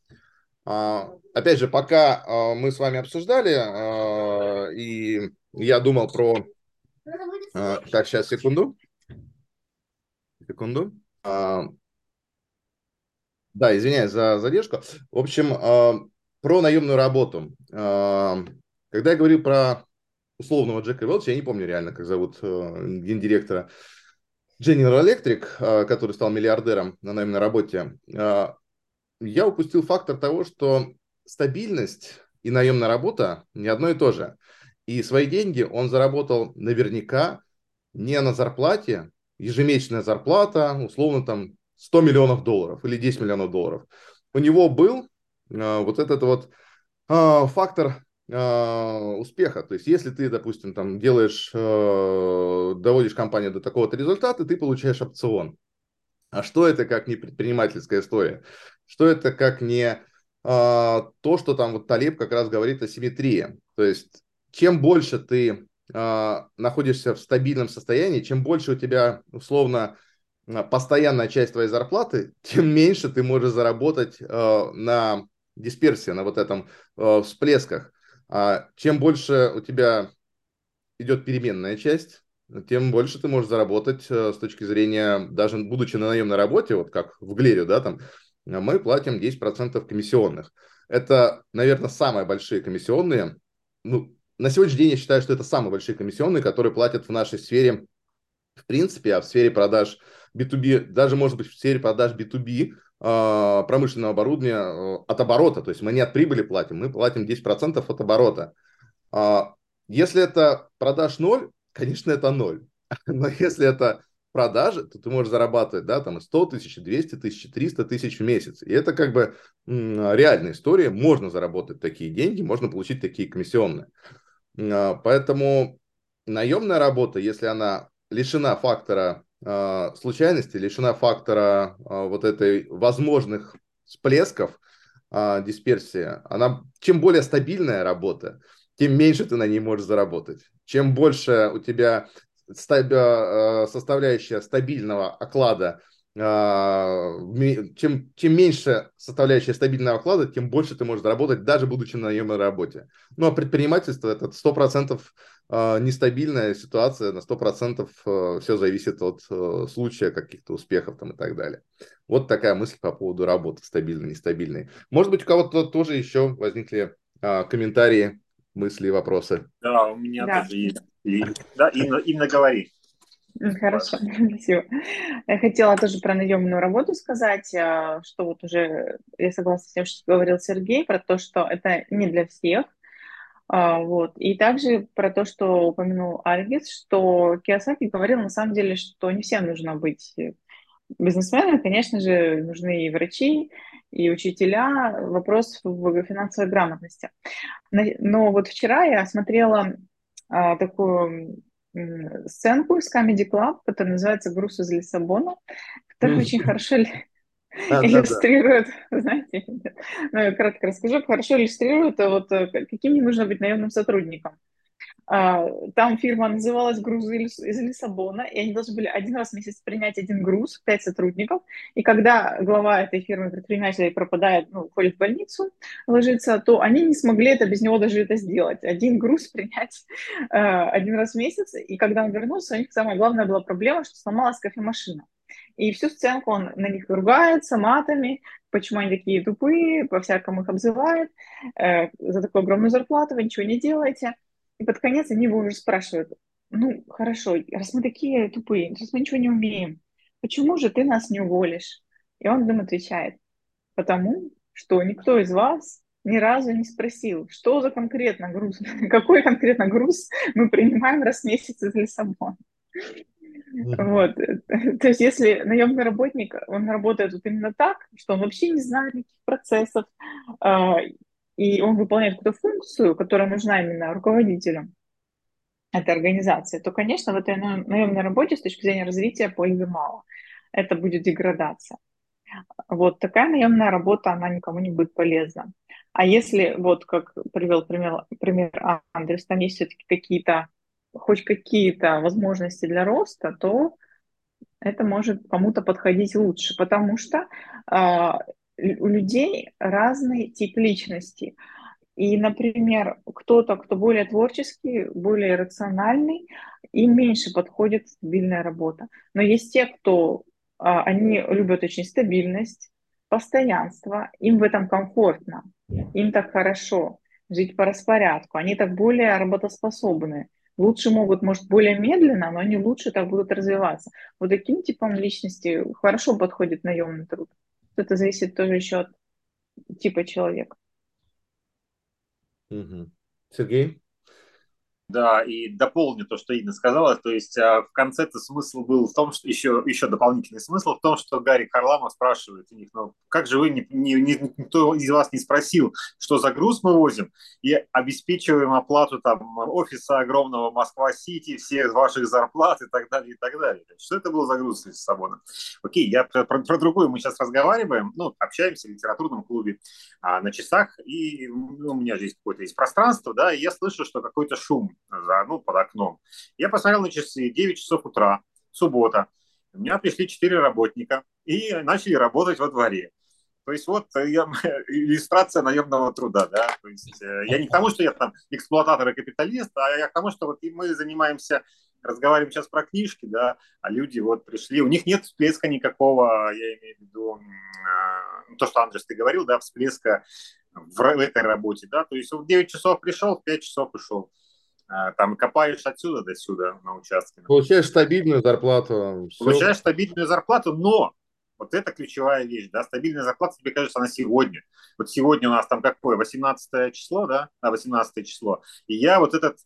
Опять же, пока мы с вами обсуждали, и я думал про... Так, сейчас, секунду. Секунду. Да, извиняюсь за задержку. В общем, про наемную работу. Когда я говорил про условного Джека Велча, я не помню реально, как зовут э, гендиректора General Electric, а, который стал миллиардером на наемной работе, а, я упустил фактор того, что стабильность и наемная работа не одно и то же. И свои деньги он заработал наверняка не на зарплате, ежемесячная зарплата, условно там 100 миллионов долларов или 10 миллионов долларов. У него был э, вот этот вот э, фактор э, успеха. То есть, если ты, допустим, там делаешь, э, доводишь компанию до такого-то результата, ты получаешь опцион. А что это как не предпринимательская история? Что это как не э, то, что там вот Талиб как раз говорит о симметрии. То есть, чем больше ты э, находишься в стабильном состоянии, чем больше у тебя условно постоянная часть твоей зарплаты, [LAUGHS] тем меньше ты можешь заработать э, на дисперсии, на вот этом всплесках. А чем больше у тебя идет переменная часть, тем больше ты можешь заработать с точки зрения, даже будучи на наемной работе, вот как в Глере, да, там, мы платим 10% комиссионных. Это, наверное, самые большие комиссионные. Ну, на сегодняшний день я считаю, что это самые большие комиссионные, которые платят в нашей сфере, в принципе, а в сфере продаж B2B, даже, может быть, в сфере продаж B2B, а, промышленного оборудования э, от оборота. То есть мы не от прибыли платим, мы платим 10% от оборота. А, если это продаж ноль, конечно, это ноль. [LAUGHS] Но если это продажи, то ты можешь зарабатывать, да, там 100 тысяч, 200 тысяч, 300 тысяч в месяц. И это как бы реальная история. Можно заработать такие деньги, можно получить такие комиссионные. А, поэтому наемная работа, если она лишена фактора э, случайности, лишена фактора э, вот этой возможных всплесков дисперсии, она чем более стабильная работа, тем меньше ты на ней можешь заработать. Чем больше у тебя составляющая стабильного оклада, чем, чем меньше составляющая стабильного оклада, тем больше ты можешь заработать, даже будучи на наемной работе. Ну, а предпринимательство – это 100% а, нестабильная ситуация, на 100% а, все зависит от а, случая, каких-то успехов там и так далее. Вот такая мысль по поводу работы, стабильной, нестабильной. Может быть, у кого-то тоже еще возникли комментарии, мысли, вопросы? Да, у меня да. тоже есть. Да, Инна, Инна, говори. Хорошо, [LAUGHS] спасибо. Я хотела тоже про наемную работу сказать, что вот уже я согласна с тем, что говорил Сергей, про то, что это не для всех, а, вот. И также про то, что упомянул Альгис, что Киосаки говорил на самом деле, что не всем нужно быть бизнесмены, конечно же, нужны и врачи, и учителя. Вопрос в финансовой грамотности. Но вот вчера я смотрела а, такую сценку из Comedy Club, которая называется «Груз из Лиссабона», которая очень хорошо [LAUGHS] иллюстрирует, знаете, ну, я кратко расскажу, хорошо иллюстрирует, вот э, каким не нужно быть наемным сотрудником. А, там фирма называлась «Грузы из Лиссабона», и они должны были один раз в месяц принять один груз, пять сотрудников. И когда глава этой фирмы предпринимателей пропадает, ну, уходит в больницу, ложится, то они не смогли это без него даже это сделать. Один груз [LAUGHS] принять э, один раз в месяц. И когда он вернулся, у них самая главная была проблема, что сломалась кофемашина. И всю сценку он на них ругается матами, почему они такие тупые, по-всякому их обзывает, э, за такую огромную зарплату вы ничего не делаете. И под конец они его уже спрашивают, ну, хорошо, раз мы такие тупые, раз мы ничего не умеем, почему же ты нас не уволишь? И он им отвечает, потому что никто из вас ни разу не спросил, что за конкретно груз, [LAUGHS] какой конкретно груз мы принимаем раз в месяц из Лиссабона. Вот. То есть если наемный работник, он работает вот именно так, что он вообще не знает никаких процессов, а, и он выполняет какую-то функцию, которая нужна именно руководителю этой организации, то, конечно, в этой наемной работе с точки зрения развития пользы мало. Это будет деградация. Вот такая наемная работа, она никому не будет полезна. А если, вот как привел пример, пример Андрес, там есть все-таки какие-то, хоть какие-то возможности для роста, то это может кому-то подходить лучше, потому что а, у людей разный тип личности. И, например, кто-то, кто более творческий, более рациональный, им меньше подходит стабильная работа. Но есть те, кто а, они любят очень стабильность, постоянство, им в этом комфортно, им так хорошо жить по распорядку, они так более работоспособны. Лучше могут, может, более медленно, но они лучше так будут развиваться. Вот таким типом личности хорошо подходит наемный труд. Это зависит тоже еще от типа человека. Угу. Сергей? Да, и дополню то, что Инна сказала. То есть а, в конце-то смысл был в том, что еще, еще дополнительный смысл в том, что Гарри Харламов спрашивает у них, ну как же вы, не, не, никто из вас не спросил, что за груз мы возим, и обеспечиваем оплату там офиса огромного Москва-Сити, всех ваших зарплат и так далее, и так далее. Что это был за груз из Лиссабона? Окей, я про, про, про другую мы сейчас разговариваем, ну, общаемся в литературном клубе а, на часах, и ну, у меня здесь какое-то есть пространство, да, и я слышу, что какой-то шум за, ну, под окном. Я посмотрел на часы, 9 часов утра, суббота. У меня пришли 4 работника и начали работать во дворе. То есть вот э, я, [LAUGHS] иллюстрация наемного труда, да. То есть э, я не к тому, что я там эксплуататор и капиталист, а я к тому, что вот мы занимаемся, разговариваем сейчас про книжки, да, а люди вот пришли, у них нет всплеска никакого, я имею в виду э, то, что Андрес ты говорил, да, всплеска в, в этой работе, да. То есть в 9 часов пришел, в 5 часов ушел. А, там копаешь отсюда до сюда на участке. Получаешь стабильную зарплату. Все. Получаешь стабильную зарплату, но вот это ключевая вещь, да, стабильная зарплата, тебе кажется, она сегодня. Вот сегодня у нас там какое, 18 число, да, на 18 число, и я вот этот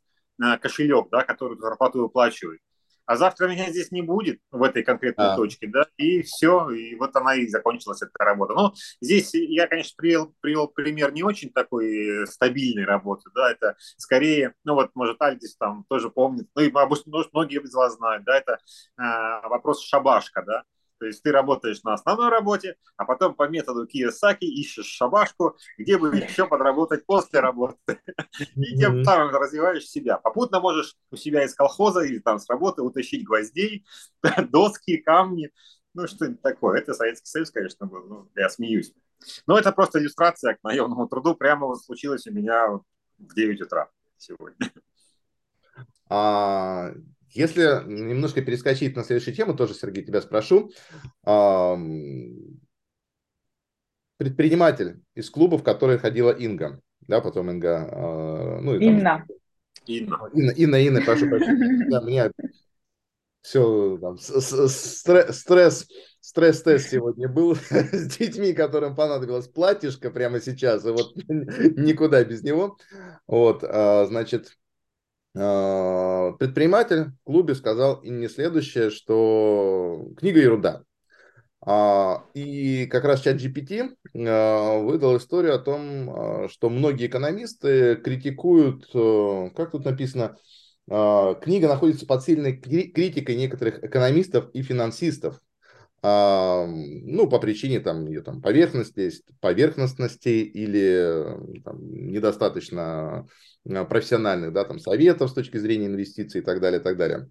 а, кошелек, да, который зарплату выплачиваю, а завтра меня здесь не будет в этой конкретной а. точке, да, и все, и вот она и закончилась эта работа. Но здесь я, конечно, привел, привел пример не очень такой стабильной работы, да, это скорее, ну вот, может, Альдис там тоже помнит, ну и может, многие из вас знают, да, это э, вопрос шабашка, да, то есть ты работаешь на основной работе, а потом по методу Кiyosaki ищешь шабашку, где бы еще подработать после работы. И тем самым развиваешь себя. Попутно можешь у себя из колхоза или там с работы утащить гвоздей, [LAUGHS] доски, камни, ну что-нибудь такое. Это Советский Союз, конечно, был. Ну, я смеюсь. Но это просто иллюстрация к наемному труду. Прямо вот случилось у меня в 9 утра сегодня. А, если немножко перескочить на следующую тему, тоже, Сергей, тебя спрошу. Предприниматель из клуба, в который ходила Инга, да, потом Инга... А, ну, и там, Инна. Инна. Инна, Инна, Инна, прошу прощения. Да, меня все, там, стресс, стресс-тест сегодня был [LAUGHS] с детьми, которым понадобилось платьишко прямо сейчас, и вот [LAUGHS] никуда без него. Вот, а, значит, предприниматель в клубе сказал и не следующее, что книга ерунда. А, и как раз чат GPT а, выдал историю о том, а, что многие экономисты критикуют, как тут написано, книга находится под сильной критикой некоторых экономистов и финансистов. Ну, по причине там, ее там поверхности, поверхностности или там, недостаточно профессиональных да, там, советов с точки зрения инвестиций и так далее, и так далее.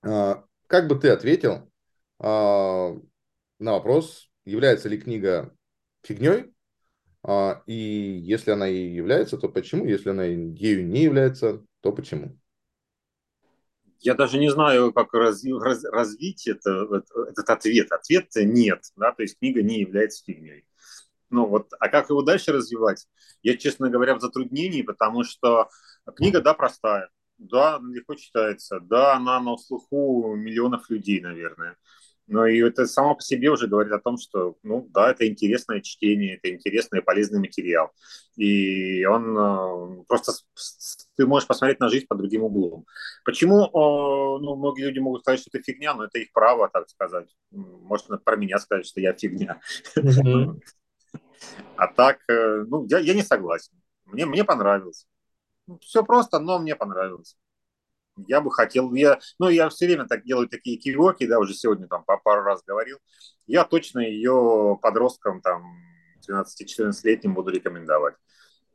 Как бы ты ответил на вопрос, является ли книга фигней, а, и если она и является, то почему? Если она ею не является, то почему? Я даже не знаю, как раз, раз, развить это, этот ответ. Ответ нет, да, то есть книга не является фигней. Ну вот, а как его дальше развивать? Я, честно говоря, в затруднении, потому что книга, да, простая, да, легко читается, да, она на слуху миллионов людей, наверное. Но и это само по себе уже говорит о том, что, ну, да, это интересное чтение, это интересный и полезный материал. И он э, просто ты можешь посмотреть на жизнь под другим углом. Почему, э, ну, многие люди могут сказать, что это фигня, но это их право, так сказать. Можно про меня сказать, что я фигня. [LAUGHS] А так, э, ну, я, я не согласен. Мне, мне понравилось. Все просто, но мне понравилось я бы хотел, я, ну, я все время так делаю такие кивоки, да, уже сегодня там по пару раз говорил, я точно ее подросткам там 13-14-летним буду рекомендовать.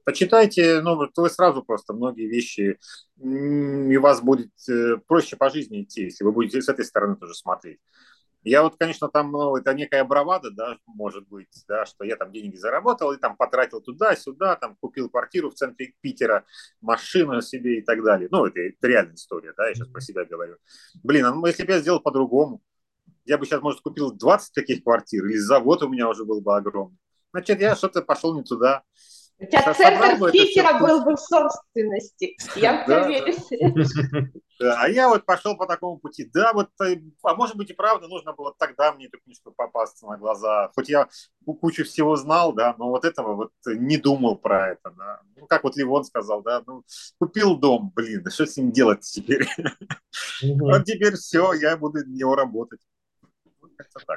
Почитайте, ну, вы сразу просто многие вещи, и вас будет э, проще по жизни идти, если вы будете с этой стороны тоже смотреть. Я вот, конечно, там, ну, это некая бравада, да, может быть, да, что я там деньги заработал и там потратил туда-сюда, там купил квартиру в центре Питера, машину себе и так далее. Ну, это, это реальная история, да, я сейчас про себя говорю. Блин, а ну, если бы я сделал по-другому, я бы сейчас, может, купил 20 таких квартир, или завод у меня уже был бы огромный. Значит, я что-то пошел не туда. У тебя центр Питера был бы в собственности. Я в это верю, Да, а я вот пошел по такому пути. Да, вот, э, а может быть и правда, нужно было тогда мне эту книжку попасться на глаза. Хоть я кучу всего знал, да, но вот этого вот не думал про это, да. Ну, как вот Ливон сказал, да, ну, купил дом, блин, да что с ним делать теперь? Вот теперь все, я буду на него работать.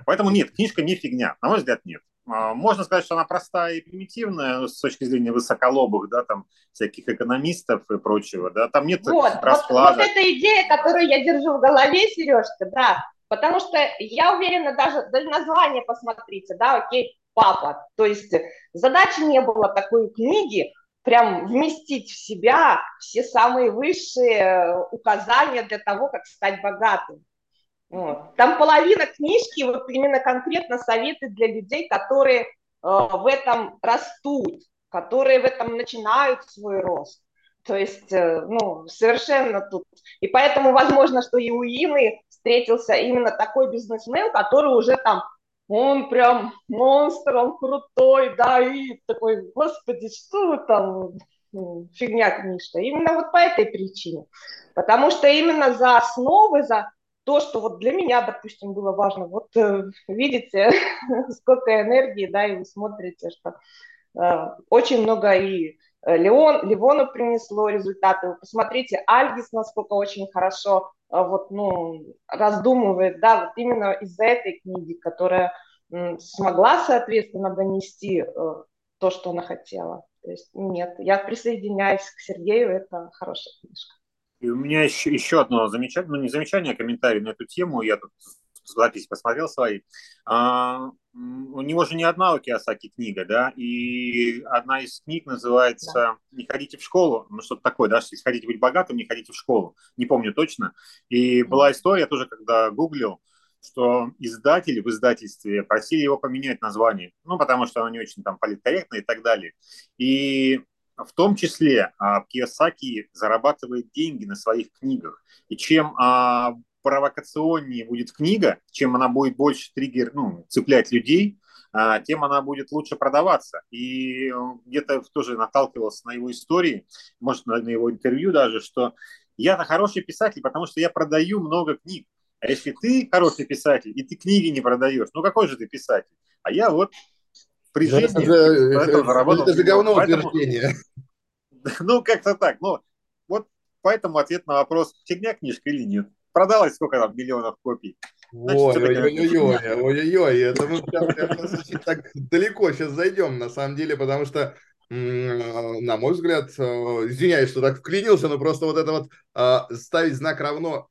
Поэтому нет, книжка не фигня. На мой взгляд, нет. А, можно сказать, что она простая и примитивная с точки зрения высоколобых, да, там всяких экономистов и прочего, да, там нет вот, расклада. Вот, вот эта идея, которую я держу в голове, Сережка, да, потому что я уверена, даже, даже название посмотрите, да, окей, папа, то есть задачи не было такой книги, прям вместить в себя все самые высшие указания для того, как стать богатым. Вот. Там половина книжки, вот именно конкретно советы для людей, которые э, в этом растут, которые в этом начинают свой рост. То есть, э, ну, совершенно тут. И поэтому, возможно, что и у Ины встретился именно такой бизнесмен, который уже там, он прям монстр, он крутой, да, и такой, господи, что вы там, фигня книжка. Именно вот по этой причине. Потому что именно за основы, за то, что вот для меня, допустим, было важно. Вот э, видите, [LAUGHS] сколько энергии, да, и вы смотрите, что э, очень много и э, Леон, Ливону принесло результаты. Вы посмотрите, Альгис, насколько очень хорошо вот, ну, раздумывает, да, вот именно из-за этой книги, которая смогла, соответственно, донести то, что она хотела. То есть нет, я присоединяюсь к Сергею, это хорошая книжка. И у меня еще, еще одно замечание, ну не замечание, а комментарий на эту тему. Я тут запись посмотрел свои. А, у него же не одна у Киосаки книга, да, и одна из книг называется да. «Не ходите в школу», ну что-то такое, да, если хотите быть богатым, не ходите в школу, не помню точно. И была история тоже, когда гуглил, что издатели в издательстве просили его поменять название, ну, потому что оно не очень там политкорректно и так далее. И в том числе а, Кiyosaki зарабатывает деньги на своих книгах. И чем а, провокационнее будет книга, чем она будет больше триггер, ну, цеплять людей, а, тем она будет лучше продаваться. И где-то тоже наталкивался на его истории, может, на, на его интервью даже, что я-то хороший писатель, потому что я продаю много книг. А если ты хороший писатель, и ты книги не продаешь, ну какой же ты писатель? А я вот при жизни. Это, это же говно утверждение. [LAUGHS] Ну, как-то так. Ну, вот поэтому ответ на вопрос, фигня книжка или нет. Продалось сколько там миллионов копий. Ой-ой-ой, это мы сейчас так далеко сейчас зайдем, на самом деле, потому что, на мой взгляд, э, извиняюсь, что так вклинился, но просто вот это вот ставить знак равно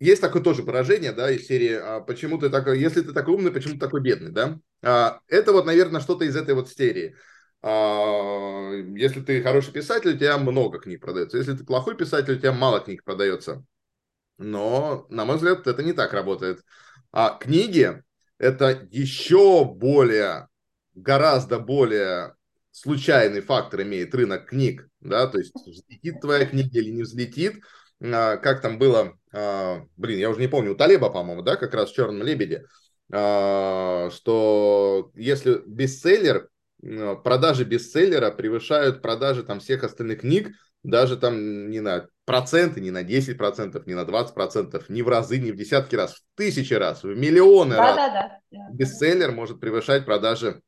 есть такое тоже выражение, да, из серии а, «Почему ты такой, если ты такой умный, почему ты такой бедный», да? Это вот, наверное, что-то из этой вот серии. Если ты хороший писатель, у тебя много книг продается. Если ты плохой писатель, у тебя мало книг продается. Но, на мой взгляд, это не так работает. А книги – это еще более, гораздо более случайный фактор имеет рынок книг, да, то есть взлетит твоя книга или не взлетит, а, как там было, а, блин, я уже не помню, у Талеба, по-моему, да, как раз в «Черном лебеде», а, что если бестселлер, продажи бестселлера превышают продажи там всех остальных книг, даже там не на проценты, не на 10%, не на 20%, не в разы, не в десятки раз, в тысячи раз, в миллионы да, раз. Да, да. Бестселлер может превышать продажи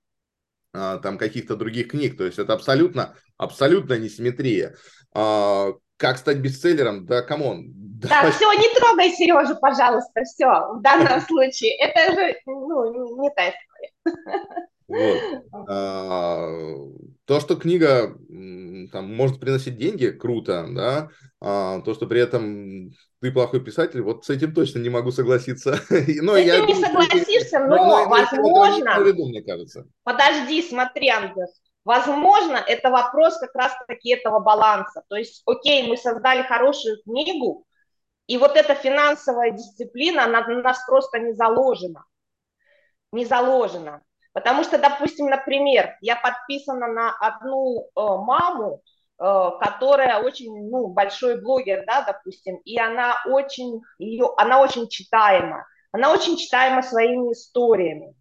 а, там каких-то других книг. То есть это абсолютно, абсолютно несимметрия. А, как стать бестселлером? Да, come on. Да, так, все, не трогай Сережу, пожалуйста, все, в данном [LAUGHS] случае. Это же ну, не та история. Вот. [LAUGHS] А, то, что книга там, может приносить деньги, круто, да. А, то, что при этом ты плохой писатель, вот с этим точно не могу согласиться. [LAUGHS] но я, ты не согласишься, но, но, но возможно... Виду, мне кажется. Подожди, смотри, Андес. Возможно, это вопрос как раз-таки этого баланса. То есть, окей, мы создали хорошую книгу, и вот эта финансовая дисциплина, она на нас просто не заложена. Не заложена. Потому что, допустим, например, я подписана на одну э, маму, э, которая очень, ну, большой блогер, да, допустим, и она очень, ее, она очень читаема, она очень читаема своими историями.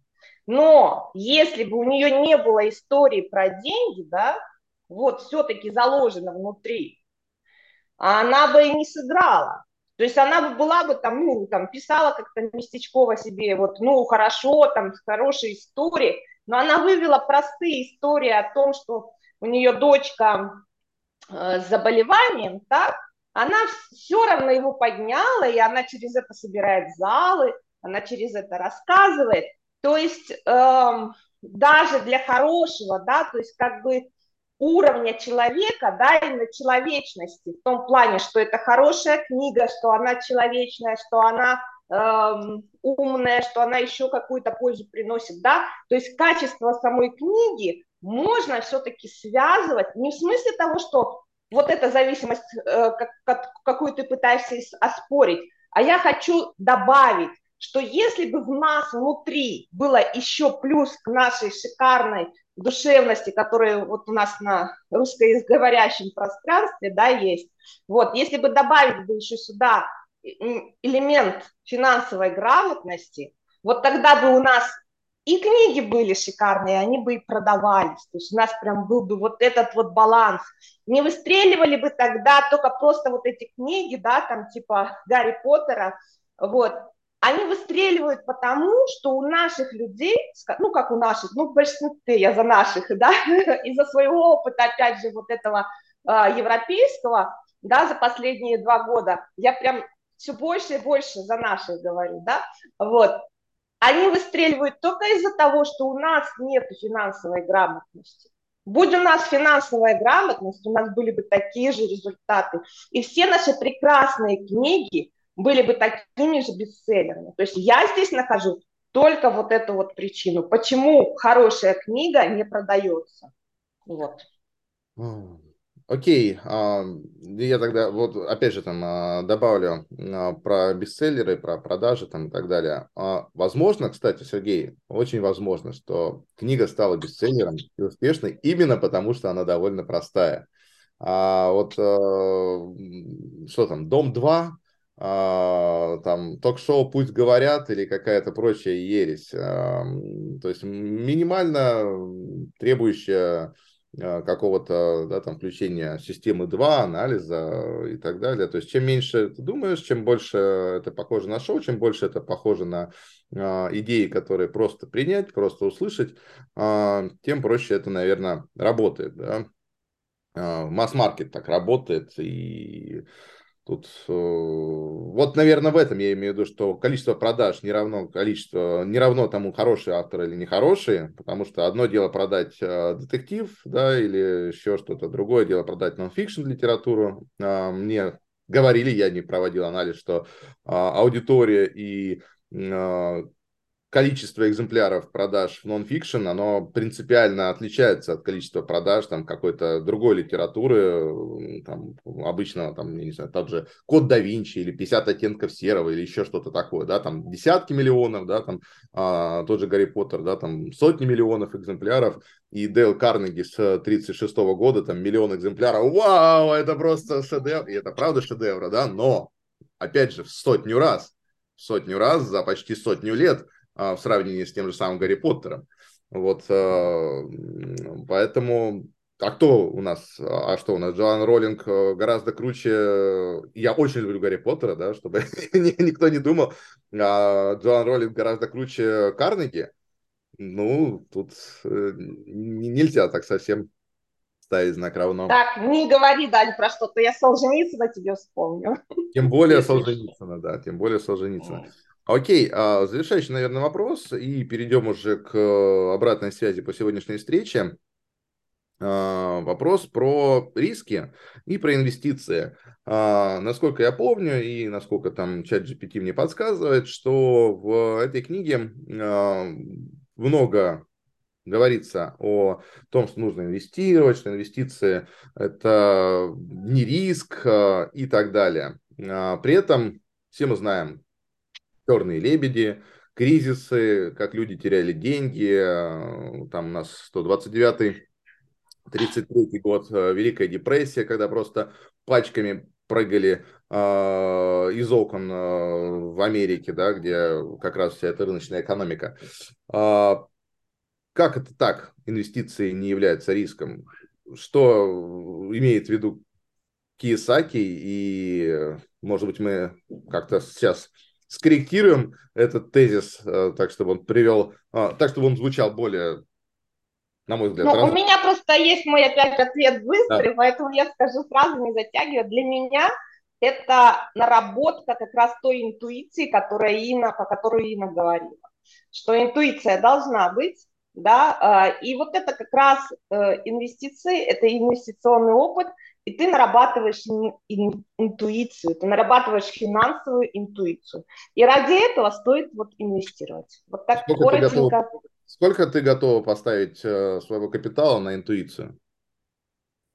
Но если бы у нее не было истории про деньги, да, вот все-таки заложено внутри, она бы и не сыграла. То есть она бы была бы там, ну, там, писала как-то местечково себе, вот, ну, хорошо, там, хорошие истории, но она вывела простые истории о том, что у нее дочка э, с заболеванием, так, она все равно его подняла, и она через это собирает залы, она через это рассказывает. То есть э, даже для хорошего, да, то есть как бы уровня человека, да, именно человечности, в том плане, что это хорошая книга, что она человечная, что она э, умная, что она еще какую-то пользу приносит, да, то есть качество самой книги можно все-таки связывать, не в смысле того, что вот эта зависимость, э, как, как, какую ты пытаешься оспорить, а я хочу добавить, что если бы в нас внутри было еще плюс к нашей шикарной душевности, которые вот у нас на русскоговорящем пространстве, да, есть. Вот, если бы добавить бы еще сюда элемент финансовой грамотности, вот тогда бы у нас и книги были шикарные, они бы и продавались. То есть у нас прям был бы вот этот вот баланс. Не выстреливали бы тогда только просто вот эти книги, да, там типа Гарри Поттера, вот, они выстреливают потому, что у наших людей, ну как у наших, ну в большинстве я за наших, да, [LAUGHS] из-за своего опыта, опять же, вот этого а, европейского, да, за последние два года, я прям все больше и больше за наших говорю, да, вот, они выстреливают только из-за того, что у нас нет финансовой грамотности. Будь у нас финансовая грамотность, у нас были бы такие же результаты. И все наши прекрасные книги, были бы такими же бестселлерами. То есть я здесь нахожу только вот эту вот причину, почему хорошая книга не продается. Вот. Окей, а, я тогда вот опять же там а, добавлю а, про бестселлеры, про продажи там и так далее. Возможно, кстати, Сергей, очень возможно, что книга стала бестселлером и успешной именно потому, что она довольно простая. А вот что там, Дом 2, а, там ток-шоу «Пусть говорят» или какая-то прочая ересь. А, то есть минимально требующая а, какого-то да, там, включения системы 2, анализа и так далее. То есть чем меньше ты думаешь, чем больше это похоже на шоу, чем больше это похоже на а, идеи, которые просто принять, просто услышать, а, тем проще это, наверное, работает. Да? А, масс-маркет так работает, и Тут э, вот, наверное, в этом я имею в виду, что количество продаж не равно количество, не равно тому, хороший автор или нехороший, потому что одно дело продать э, детектив, да, или еще что-то, другое дело продать нон-фикшн литературу. Э, мне говорили, я не проводил анализ, что э, аудитория и э, количество экземпляров продаж в нон-фикшн, оно принципиально отличается от количества продаж там какой-то другой литературы, там, обычно, там, я не знаю, тот же Код да Винчи или 50 оттенков серого или еще что-то такое, да, там десятки миллионов, да, там а, тот же Гарри Поттер, да, там сотни миллионов экземпляров, и Дейл Карнеги с 36 года, там миллион экземпляров, вау, это просто шедевр, и это правда шедевр, да, но, опять же, в сотню раз, в сотню раз за почти сотню лет – в сравнении с тем же самым Гарри Поттером. Вот, а, поэтому а кто у нас? А что у нас? Джоан Роллинг э, гораздо круче. Я очень люблю Гарри Поттера, да, чтобы [LAUGHS] никто не думал. А Джоан Роллинг гораздо круче Карнеги. Ну, тут э, нельзя так совсем ставить знак равно. Так, не говори, Дань, про что-то. Я Солженицына тебе вспомню. Тем более Солженицына, да, тем более Солженицына. Окей, а, завершающий, наверное, вопрос, и перейдем уже к э, обратной связи по сегодняшней встрече. А, вопрос про риски и про инвестиции. А, насколько я помню и насколько там чат GPT мне подсказывает, что в этой книге много говорится о том, что нужно инвестировать, что инвестиции – это не риск и так далее. При этом все мы знаем, черные лебеди, кризисы, как люди теряли деньги, э, там у нас 129-й, 33 год, э, Великая депрессия, когда просто пачками прыгали э, из окон э, в Америке, да, где как раз вся эта рыночная экономика. Э, как это так? Инвестиции не являются риском. Что имеет в виду Кiyosaki? И, может быть, мы как-то сейчас скорректируем этот тезис э, так, чтобы он привел, а, так, чтобы он звучал более, на мой взгляд. Ну, раз... у меня просто есть мой опять ответ быстрый, да. поэтому я скажу сразу, не затягивая. Для меня это наработка как раз той интуиции, которая Инна, по которой Инна говорила, что интуиция должна быть, да, а, и вот это как раз э, инвестиции, это инвестиционный опыт, и ты нарабатываешь интуицию, ты нарабатываешь финансовую интуицию. И ради этого стоит вот инвестировать. Вот так сколько коротенько. Ты готова, сколько ты готова поставить э, своего капитала на интуицию?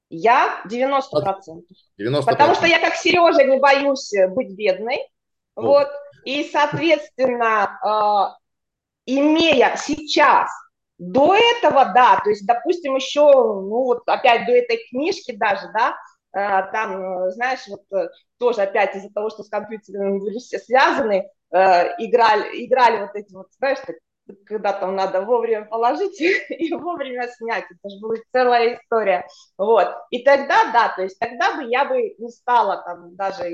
Я 90%. 90%. Потому что я как Сережа не боюсь э, быть бедной. О. Вот. И, соответственно, э, имея сейчас до этого, да, то есть, допустим, еще, ну вот опять до этой книжки даже, да, э, там, э, знаешь, вот э, тоже опять из-за того, что с компьютерами были все связаны, играли, играли вот эти вот, знаешь, так, когда там надо вовремя положить [LAUGHS] и вовремя снять, это же была целая история, вот, и тогда, да, то есть тогда бы я бы не стала там даже,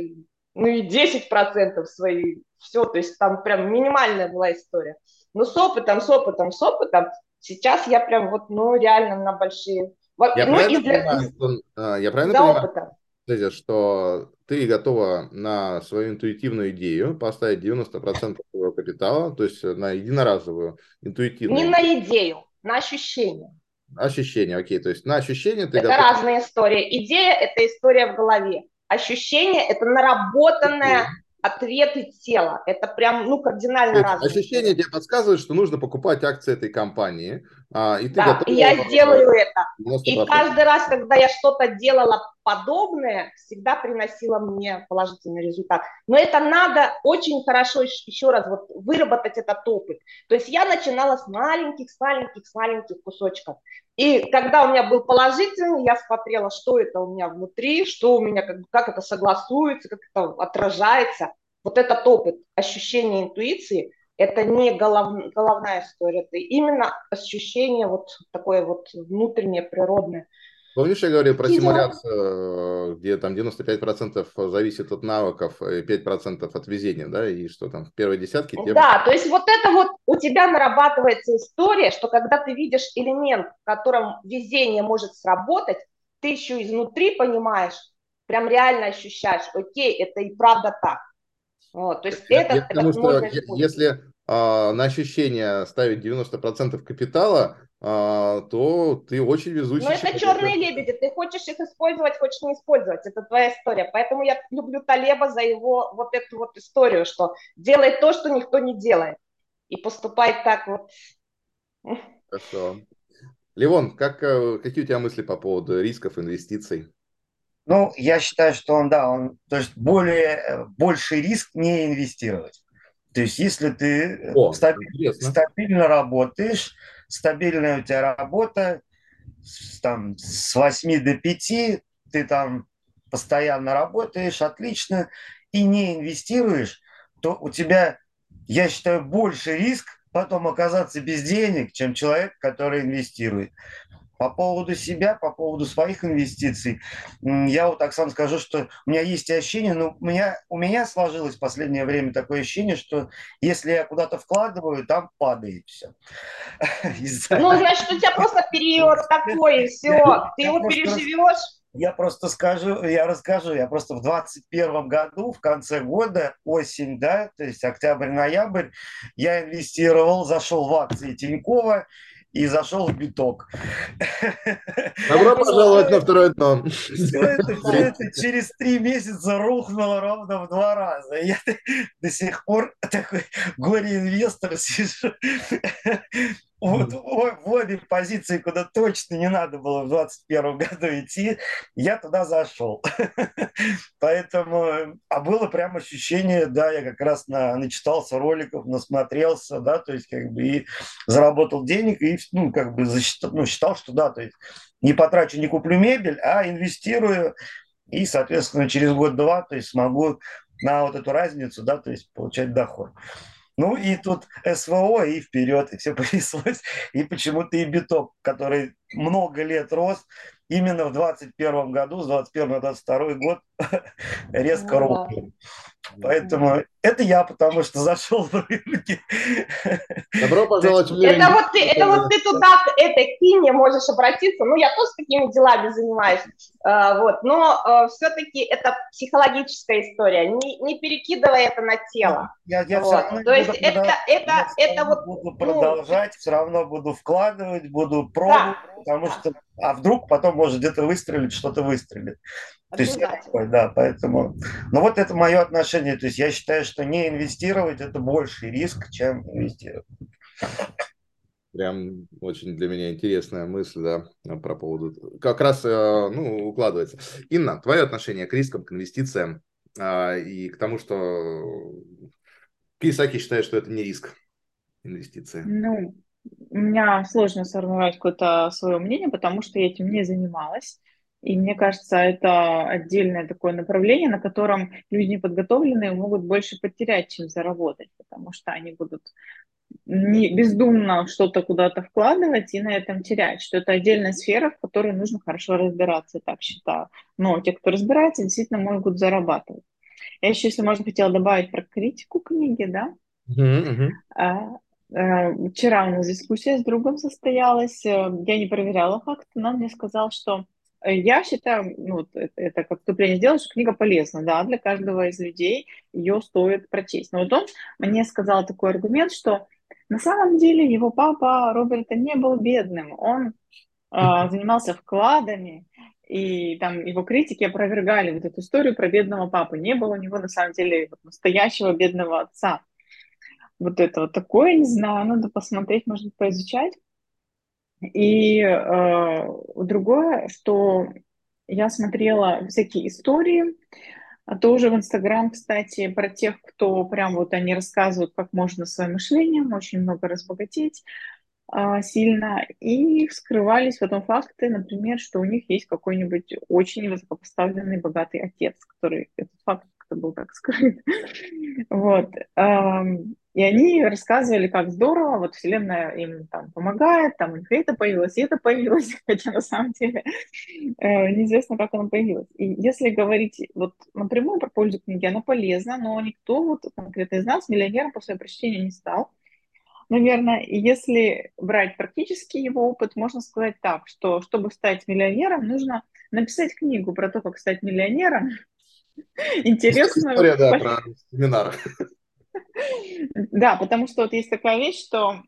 ну и 10% своей, все, то есть там прям минимальная была история, но с опытом, с опытом, с опытом Сейчас я прям вот, ну, реально на большие... Я ну, правильно для... понимаю, что, а, я правильно понимаю, опыта. что ты готова на свою интуитивную идею поставить 90% своего капитала, то есть на единоразовую интуитивную... Не на идею, на ощущение. Ощущение, окей, то есть на ощущение ты Это готова... разная история. Идея – это история в голове. Ощущение – это наработанная okay ответы тела. Это прям, ну, кардинально разное. Ощущение тебе подсказывает, что нужно покупать акции этой компании. А, и ты да, готова... я сделаю это. 90%. И каждый раз, когда я что-то делала подобное, всегда приносило мне положительный результат. Но это надо очень хорошо, еще раз, вот выработать этот опыт. То есть я начинала с маленьких, с маленьких, с маленьких кусочков. И когда у меня был положительный, я смотрела, что это у меня внутри, что у меня, как, как это согласуется, как это отражается. Вот этот опыт, ощущение интуиции, это не голов, головная история, это именно ощущение вот такое вот внутреннее, природное. Помнишь, я говорил про симуляцию, где там 95% зависит от навыков и 5% от везения, да, и что там в первой десятке... Тебе... Да, то есть вот это вот у тебя нарабатывается история, что когда ты видишь элемент, в котором везение может сработать, ты еще изнутри понимаешь, прям реально ощущаешь, окей, это и правда так. Вот, то есть я, это, я потому что если на ощущение ставить 90% капитала, а, то ты очень везучий. Но это черные лебеди, ты хочешь их использовать, хочешь не использовать, это твоя история. Поэтому я люблю Талеба за его вот эту вот историю, что делай то, что никто не делает, и поступай так вот. Хорошо. Левон, как, э, какие у тебя мысли по поводу рисков инвестиций? Ну, я считаю, что он, да, он, то есть более, э, больший риск не инвестировать. То есть если ты О, стабиль, стабильно работаешь, стабильная у тебя работа, там, с 8 до 5, ты там постоянно работаешь, отлично, и не инвестируешь, то у тебя, я считаю, больше риск потом оказаться без денег, чем человек, который инвестирует. По поводу себя, по поводу своих инвестиций, я вот, Оксан, скажу, что у меня есть ощущение, но у меня, у меня сложилось в последнее время такое ощущение, что если я куда-то вкладываю, там падает все. [LAUGHS] Ну, значит, у тебя просто период [LAUGHS] такой, все, ты его переживешь. Я просто скажу, я расскажу, я просто в 21 году, в конце года, осень, да, то есть октябрь-ноябрь, я инвестировал, зашел в акции Тинькова, и зашел в биток. Добро [LAUGHS] пожаловать на второе дно. Все это, все это через три месяца рухнуло ровно в два раза. Я до сих пор такой горе-инвестор сижу вот в обе позиции, куда точно не надо было в 21 [LAUGHS] году идти, я туда зашел. [LAUGHS] Поэтому, а было прям ощущение, да, я как раз на, начитался роликов, насмотрелся, да, то есть как бы и заработал денег, и, ну, как бы засчитал, ну, считал, что да, то есть не потрачу, не куплю мебель, а инвестирую, и, соответственно, через год-два, то есть смогу на вот эту разницу, да, то есть получать доход. Ну и тут СВО и вперед, и все [LAUGHS] понеслось. И почему-то и биток, который много лет рос, именно в 21 году, с 21 на 22 год [LAUGHS] резко ну, рухнул. Поэтому это я, потому что зашел в рынки. Добро [LAUGHS] пожаловать в мир. Это вот ты, это вот ты туда, к этой кине можешь обратиться. Ну, я тоже такими делами занимаюсь. А, вот, но а, все-таки это психологическая история. Не, не перекидывай это на тело. Я, я вот. все равно То есть это, продав... это, это вот... Буду ну, продолжать, ну... все равно буду вкладывать, буду пробовать, да, потому что... А вдруг потом может где-то выстрелить, что-то выстрелит. То есть, да, поэтому... Ну вот это мое отношение. То есть я считаю, что не инвестировать – это больший риск, чем инвестировать. Прям очень для меня интересная мысль, да, про поводу... Как раз, э, ну, укладывается. Инна, твое отношение к рискам, к инвестициям а, и к тому, что Кисаки считает, что это не риск инвестиции. Ну, у меня сложно сформировать какое-то свое мнение, потому что я этим не занималась. И мне кажется, это отдельное такое направление, на котором люди неподготовленные могут больше потерять, чем заработать, потому что они будут не бездумно что-то куда-то вкладывать и на этом терять, что это отдельная сфера, в которой нужно хорошо разбираться, так считаю. Но те, кто разбирается, действительно могут зарабатывать. Я еще, если можно, хотела добавить про критику книги, да. Uh-huh, uh-huh. Вчера у нас дискуссия с другом состоялась. Э, я не проверяла факты, но он мне сказал, что я считаю, ну, это, это как вступление сделать, что книга полезна, да, для каждого из людей ее стоит прочесть. Но вот он мне сказал такой аргумент, что на самом деле его папа Роберта не был бедным, он э, занимался вкладами, и там его критики опровергали вот эту историю про бедного папу. Не было у него на самом деле настоящего бедного отца. Вот это вот такое, не знаю, надо посмотреть, может поизучать. И э, другое, что я смотрела всякие истории, а тоже в Инстаграм, кстати, про тех, кто прям вот они рассказывают, как можно своим мышлением очень много разбогатеть э, сильно. И вскрывались потом факты, например, что у них есть какой-нибудь очень высокопоставленный богатый отец, который этот факт как-то был так скрыт. Вот. И они рассказывали, как здорово, вот Вселенная им там помогает, там у них это появилось, и это появилось, [LAUGHS] хотя на самом деле э, неизвестно, как оно появилось. И если говорить вот напрямую про пользу книги, она полезна, но никто вот конкретно из нас миллионером после прочтения не стал. наверное, если брать практически его опыт, можно сказать так, что чтобы стать миллионером, нужно написать книгу про то, как стать миллионером. Интересную. История, да, про семинар. Да, потому что вот есть такая вещь, что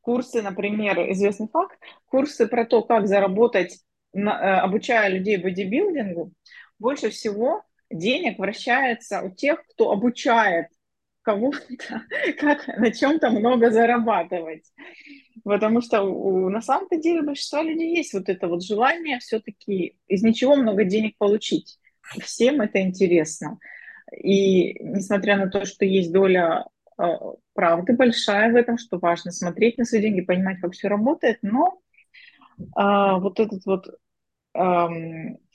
курсы, например, известный факт, курсы про то, как заработать, э, обучая людей бодибилдингу, больше всего денег вращается у тех, кто обучает кого-то, [LAUGHS] как на чем-то много зарабатывать. Потому что у, на самом-то деле большинство людей есть вот это вот желание все-таки из ничего много денег получить. Всем это интересно. И несмотря на то, что есть доля э, правды большая в этом, что важно смотреть на свои деньги, понимать, как все работает, но э, вот этот вот э,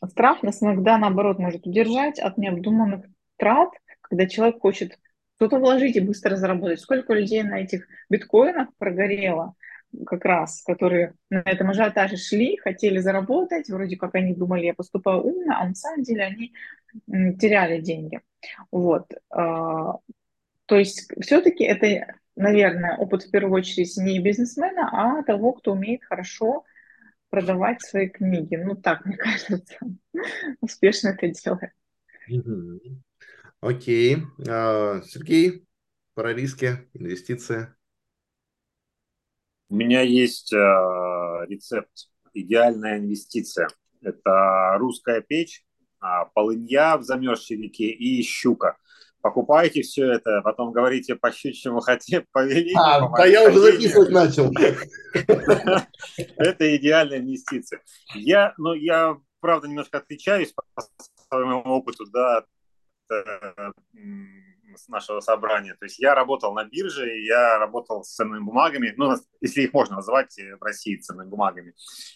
страх нас иногда, наоборот, может удержать от необдуманных трат, когда человек хочет что-то вложить и быстро заработать. Сколько людей на этих биткоинах прогорело как раз, которые на этом ажиотаже шли, хотели заработать, вроде как они думали, я поступаю умно, а на самом деле они теряли деньги. Вот. А, то есть все-таки это, наверное, опыт в первую очередь не бизнесмена, а того, кто умеет хорошо продавать свои книги. Ну так, [LAUGHS] мне кажется, успешно это делает. Окей. А, Сергей, про риски, инвестиции. У меня есть э, рецепт «Идеальная инвестиция». Это русская печь, э, полынья в замерзшей реке и щука. Покупайте все это, потом говорите по щучьему хотите, повели. А, да я уже записывать начал. Это идеальная инвестиция. Я, ну, я, правда, немножко отличаюсь по своему опыту, да, э, с нашего собрания. То есть я работал на бирже, я работал с ценными бумагами, ну, если их можно назвать э, в России ценными бумагами.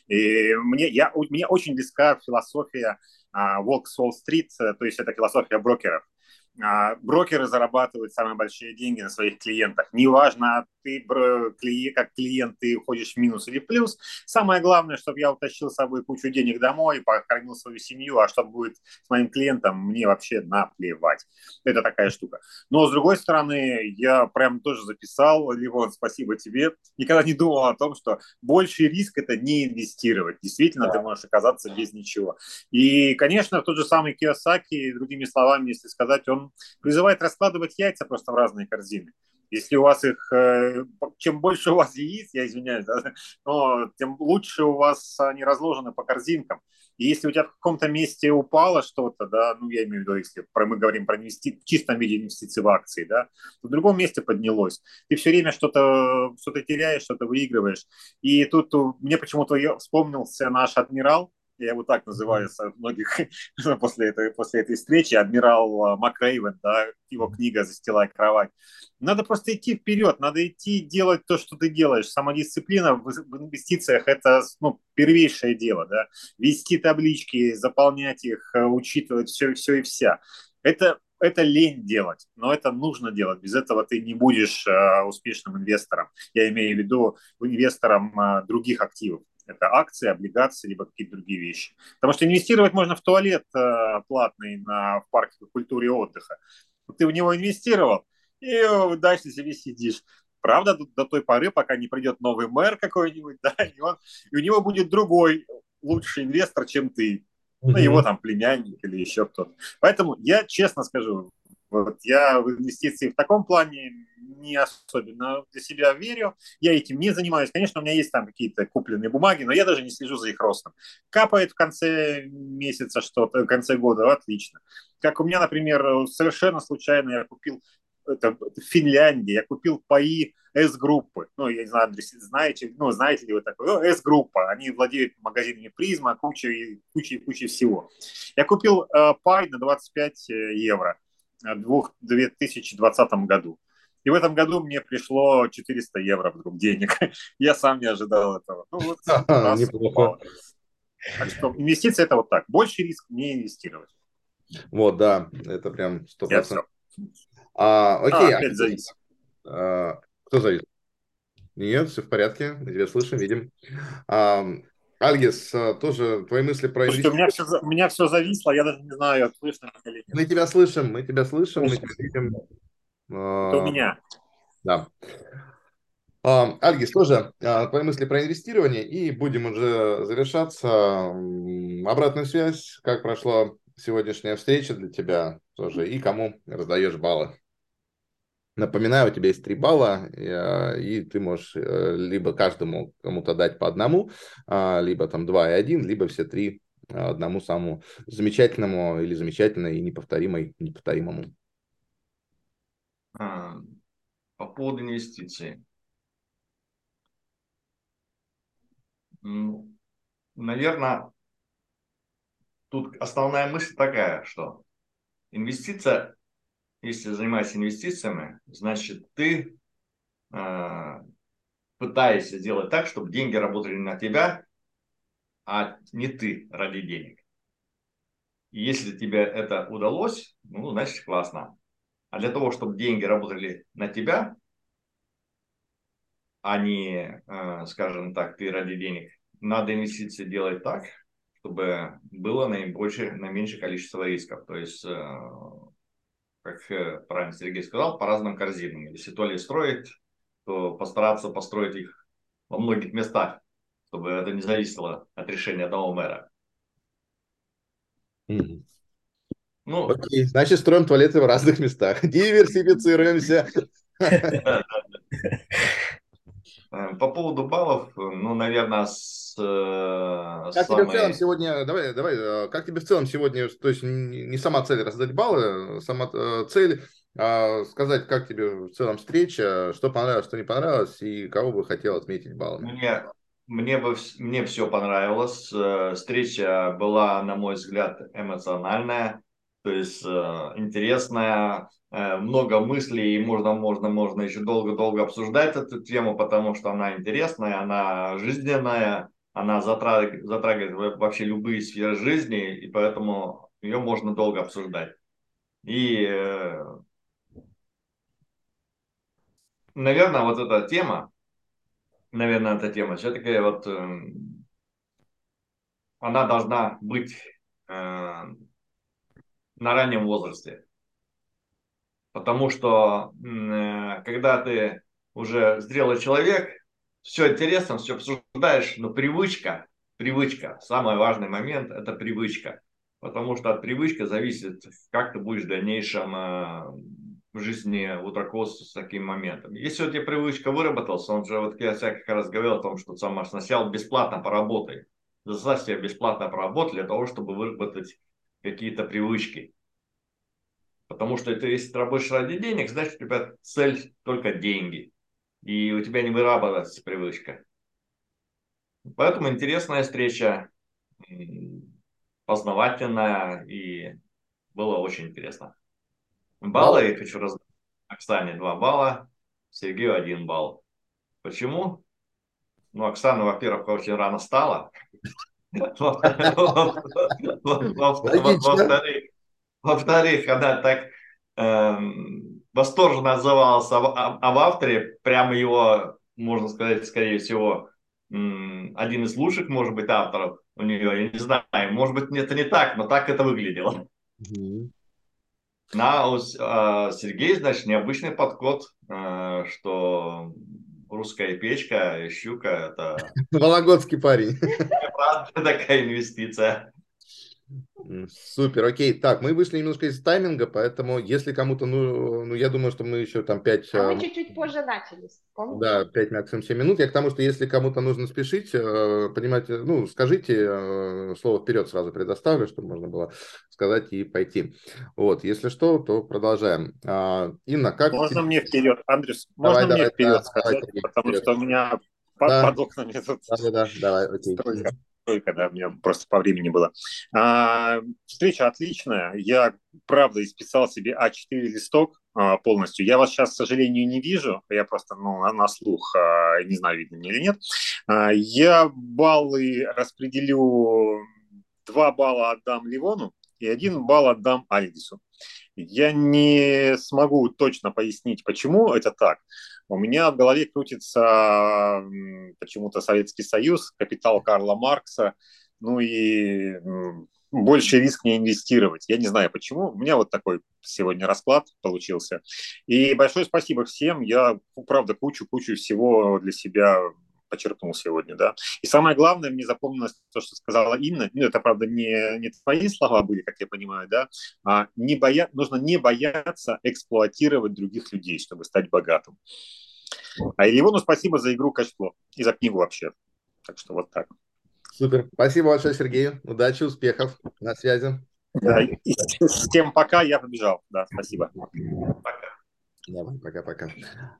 И мне, я, мне очень близка философия Волк Уолл-стрит, то есть это философия брокеров. А, брокеры зарабатывают самые большие деньги на своих клиентах. Неважно, ты как клиент ты уходишь в минус или в плюс. Самое главное, чтобы я утащил с собой кучу денег домой, покормил свою семью, а что будет с моим клиентом, мне вообще наплевать. Это такая штука. Но с другой стороны, я прям тоже записал, Ливон, спасибо тебе, никогда не думал о том, что больший риск это не инвестировать. Действительно, ты можешь оказаться без ничего. И, конечно, тот же самый Киосаки, другими словами, если сказать, он призывает раскладывать яйца просто в разные корзины. Если у вас их, э, чем больше у вас яиц, я извиняюсь, да, [LAUGHS] но тем лучше у вас они разложены по корзинкам. И если у тебя в каком-то месте упало что-то, да, ну, я имею в виду, если мы говорим про инвести... в чистом виде инвестиции в акции, да, в другом месте поднялось. Ты все время что-то что теряешь, что-то выигрываешь. И тут мне почему-то вспомнился наш адмирал, я его так называю со многих [LAUGHS] после этой, после этой встречи, адмирал а, Макрейвен, да, его книга «Застилай кровать». Надо просто идти вперед, надо идти делать то, что ты делаешь. Самодисциплина в, в инвестициях – это ну, первейшее дело, да. Вести таблички, заполнять их, э, учитывать все, все и вся. Это это лень делать, но это нужно делать. Без этого ты не будешь э, успешным инвестором. Я имею в виду инвестором э, других активов. Это акции, облигации, либо какие-то другие вещи. Потому что инвестировать можно в туалет э, платный на, в парке культуры и отдыха. Ты в него инвестировал, и дальше себе сидишь. Правда, до, до той поры, пока не придет новый мэр какой-нибудь, [LAUGHS] да, и, он, и у него будет другой лучший инвестор, чем ты. Ну, его там племянник или еще кто-то. Поэтому я честно скажу, вот я в инвестиции в таком плане не особенно для себя верю. Я этим не занимаюсь. Конечно, у меня есть там какие-то купленные бумаги, но я даже не слежу за их ростом. Капает в конце месяца что-то, в конце года, отлично. Как у меня, например, совершенно случайно я купил это в Финляндии, я купил паи S-группы. Ну, я не знаю, знаете, ну, знаете ли вы такое? Ну, S-группа, они владеют магазинами Призма, кучей, кучей, кучей всего. Я купил э, пай на 25 э, евро 2020 году. И в этом году мне пришло 400 евро вдруг денег. [LAUGHS] Я сам не ожидал этого. Ну, вот [LAUGHS] Неплохо. Так что инвестиции это вот так. Больше риск не инвестировать. Вот, да, это прям 100%. А, окей. А, опять завис. А, кто завис? Нет, все в порядке. Мы тебя слышим, видим. А, Альгис, а, тоже твои мысли про Слушайте, у меня, все, у меня все зависло, я даже не знаю, слышно или нет. Мы тебя слышим, мы тебя слышим, мы тебя видим. Это у меня. Да. А, Альгис, тоже а, твои мысли про инвестирование, и будем уже завершаться. Обратная связь, как прошла сегодняшняя встреча для тебя тоже, и кому раздаешь баллы? Напоминаю, у тебя есть три балла, и, а, и ты можешь э, либо каждому кому-то дать по одному, либо там два и один, либо все три одному самому замечательному или замечательной и неповторимой, неповторимому. По поводу инвестиций. Наверное, тут основная мысль такая, что инвестиция, если занимаешься инвестициями, значит, ты э, пытаешься сделать так, чтобы деньги работали на тебя, а не ты ради денег. И если тебе это удалось, ну, значит, классно. А для того, чтобы деньги работали на тебя, а не, э, скажем так, ты ради денег, надо инвестиции делать так, чтобы было наибольшее, наименьшее количество рисков. То есть, э, как э, правильно Сергей сказал, по разным корзинам. Если то ли строить, то постараться построить их во многих местах, чтобы это не зависело от решения одного мэра. Mm-hmm. Ну, Окей, значит, строим туалеты в разных местах. [LAUGHS] Диверсифицируемся. Э, по поводу баллов, ну, наверное, с... Э, как самой... тебе в целом сегодня, давай, давай, э, как тебе в целом сегодня, то есть не сама цель раздать баллы, сама цель а сказать, как тебе в целом встреча, что понравилось, что не понравилось, и кого бы хотел отметить баллами? Мне, мне, бы, мне все понравилось. Встреча была, на мой взгляд, эмоциональная, то есть интересная, Э, много мыслей, и можно, можно, можно еще долго-долго обсуждать эту тему, потому что она интересная, она жизненная, она затрагивает, вообще любые сферы жизни, и поэтому ее можно долго обсуждать. И, э, наверное, вот эта тема, наверное, эта тема все-таки вот эм, она должна быть э, на раннем возрасте. Потому что э, когда ты уже зрелый человек, все интересно, все обсуждаешь, но привычка, привычка, самый важный момент – это привычка. Потому что от привычки зависит, как ты будешь в дальнейшем э, в жизни вот руководствоваться с таким моментом. Если у тебя привычка выработалась, он же, вот я всяких раз говорил о том, что сам сначала бесплатно поработай. Заставь себя бесплатно поработать для того, чтобы выработать какие-то привычки. Потому что это если ты работаешь ради денег, значит у тебя цель только деньги. И у тебя не выработается привычка. Поэтому интересная встреча, познавательная и было очень интересно. Баллы я хочу раздать. Оксане 2 балла, Сергею 1 балл. Почему? Ну, Оксана, во-первых, очень рано стала. Во-вторых, во-вторых, она так э, восторженно отзывалась об, об авторе, прямо его, можно сказать, скорее всего, один из лучших, может быть, авторов у нее, я не знаю, может быть, это не так, но так это выглядело. Mm-hmm. На у э, Сергей, значит, необычный подход, э, что русская печка, щука, это... [LAUGHS] Вологодский парень. [LAUGHS] Такая инвестиция. Супер, окей. Так, мы вышли немножко из тайминга, поэтому если кому-то, ну, ну я думаю, что мы еще там 5... А мы чуть-чуть позже начали. Помните? Да, 5 максимум 7 минут. Я к тому, что если кому-то нужно спешить, э, понимаете, ну, скажите, э, слово вперед сразу предоставлю, чтобы можно было сказать и пойти. Вот, если что, то продолжаем. А, Инна, как... Можно мне вперед, Андрюс, можно давай, мне давай, вперед да, сказать, давай, потому вперед. что у меня да. под окнами тут... Да, да, да, давай, окей. Стройка когда у меня просто по времени было. А, встреча отличная. Я, правда, исписал себе А4 листок а, полностью. Я вас сейчас, к сожалению, не вижу. Я просто ну, на, на слух а, не знаю, видно мне или нет. А, я баллы распределю. Два балла отдам Ливону и один балл отдам Альдису. Я не смогу точно пояснить, почему это так. У меня в голове крутится почему-то Советский Союз, капитал Карла Маркса, ну и больше риск не инвестировать. Я не знаю почему. У меня вот такой сегодня расклад получился. И большое спасибо всем. Я, правда, кучу-кучу всего для себя почерпнул сегодня, да. И самое главное, мне запомнилось то, что сказала Инна, ну, это, правда, не, не твои слова были, как я понимаю, да, а не боя... нужно не бояться эксплуатировать других людей, чтобы стать богатым. А Ильевону спасибо за игру качество и за книгу вообще. Так что вот так. Супер. Спасибо большое, Сергей. Удачи, успехов. На связи. Да, и с тем пока я побежал. Да, спасибо. Пока. Давай, пока-пока.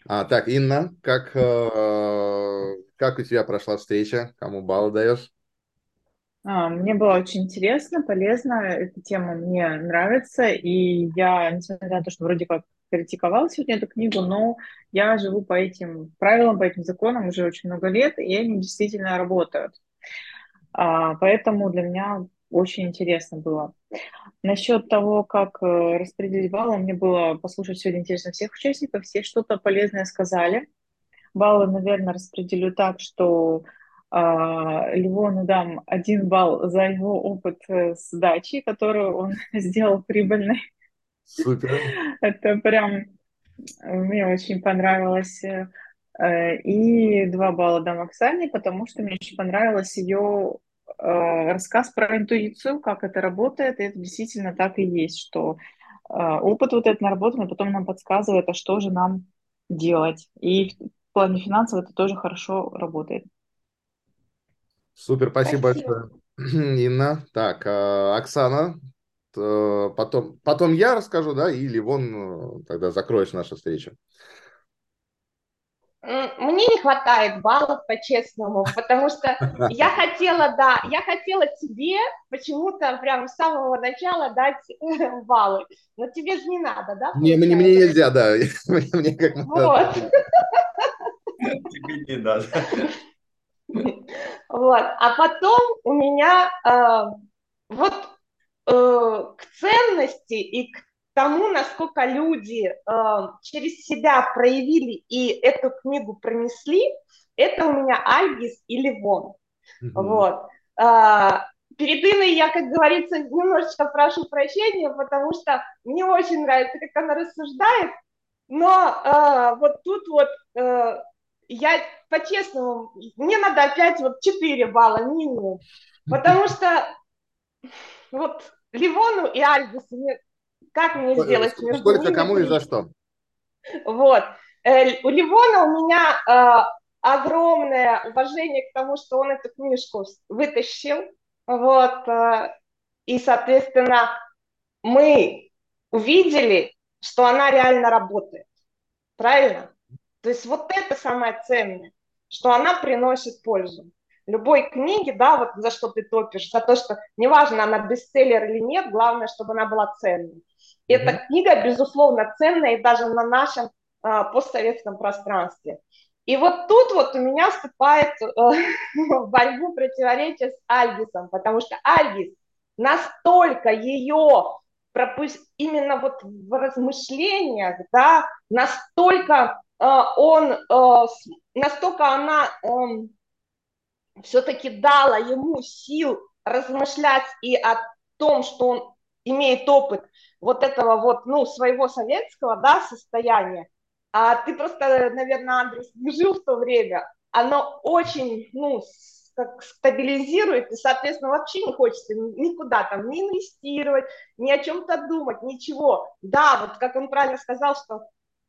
А, так, Инна, как, э, как у тебя прошла встреча? Кому баллы даешь? А, мне было очень интересно, полезно. Эта тема мне нравится. И я, несмотря на то, что вроде как критиковала сегодня эту книгу, но я живу по этим правилам, по этим законам уже очень много лет, и они действительно работают. А, поэтому для меня очень интересно было. Насчет того, как э, распределить баллы, мне было послушать сегодня интересно всех участников, все что-то полезное сказали. Баллы, наверное, распределю так, что э, Ливону дам один балл за его опыт э, с дачей, которую он [LAUGHS] сделал прибыльной. Супер. [LAUGHS] Это прям мне очень понравилось. Э, и два балла дам Оксане, потому что мне очень понравилось ее э, рассказ про интуицию, как это работает, и это действительно так и есть, что э, опыт вот этот наработанный потом нам подсказывает, а что же нам делать. И в плане финансов это тоже хорошо работает. Супер, спасибо, спасибо. большое, [CLEARS THROAT] Инна. Так, Оксана, потом, потом я расскажу, да, или вон тогда закроешь нашу встречу. Мне не хватает баллов, по-честному, потому что [LAUGHS] я хотела, да, я хотела тебе почему-то прям с самого начала дать баллы, но тебе же не надо, да? Не, мне, мне нельзя, да, [LAUGHS] мне как Вот. Тебе не надо. Вот, а потом у меня э, вот э, к ценности и к тому, насколько люди э, через себя проявили и эту книгу пронесли, это у меня Альгис и Ливон. Mm-hmm. Вот. Э, перед Иной я, как говорится, немножечко прошу прощения, потому что мне очень нравится, как она рассуждает, но э, вот тут вот э, я по-честному, мне надо опять вот 4 балла минимум, потому что вот Ливону и Альгису мне как мне сделать между Сколько ними? кому и за что? Вот. Э, у Ливона у меня э, огромное уважение к тому, что он эту книжку вытащил. Вот. Э, и, соответственно, мы увидели, что она реально работает. Правильно? То есть вот это самое ценное, что она приносит пользу любой книги, да, вот за что ты топишь, за то, что неважно, она бестселлер или нет, главное, чтобы она была ценной. Эта mm-hmm. книга, безусловно, ценная и даже на нашем а, постсоветском пространстве. И вот тут вот у меня вступает э, [LAUGHS] в борьбу противоречие с Альгисом, потому что Альгис настолько ее пропусть именно вот в размышлениях, да, настолько э, он, э, настолько она э, все-таки дала ему сил размышлять и о том, что он имеет опыт вот этого вот, ну, своего советского, да, состояния, а ты просто, наверное, Андрей, не жил в то время, оно очень, ну, как стабилизирует, и, соответственно, вообще не хочется никуда там не инвестировать, ни о чем-то думать, ничего. Да, вот как он правильно сказал, что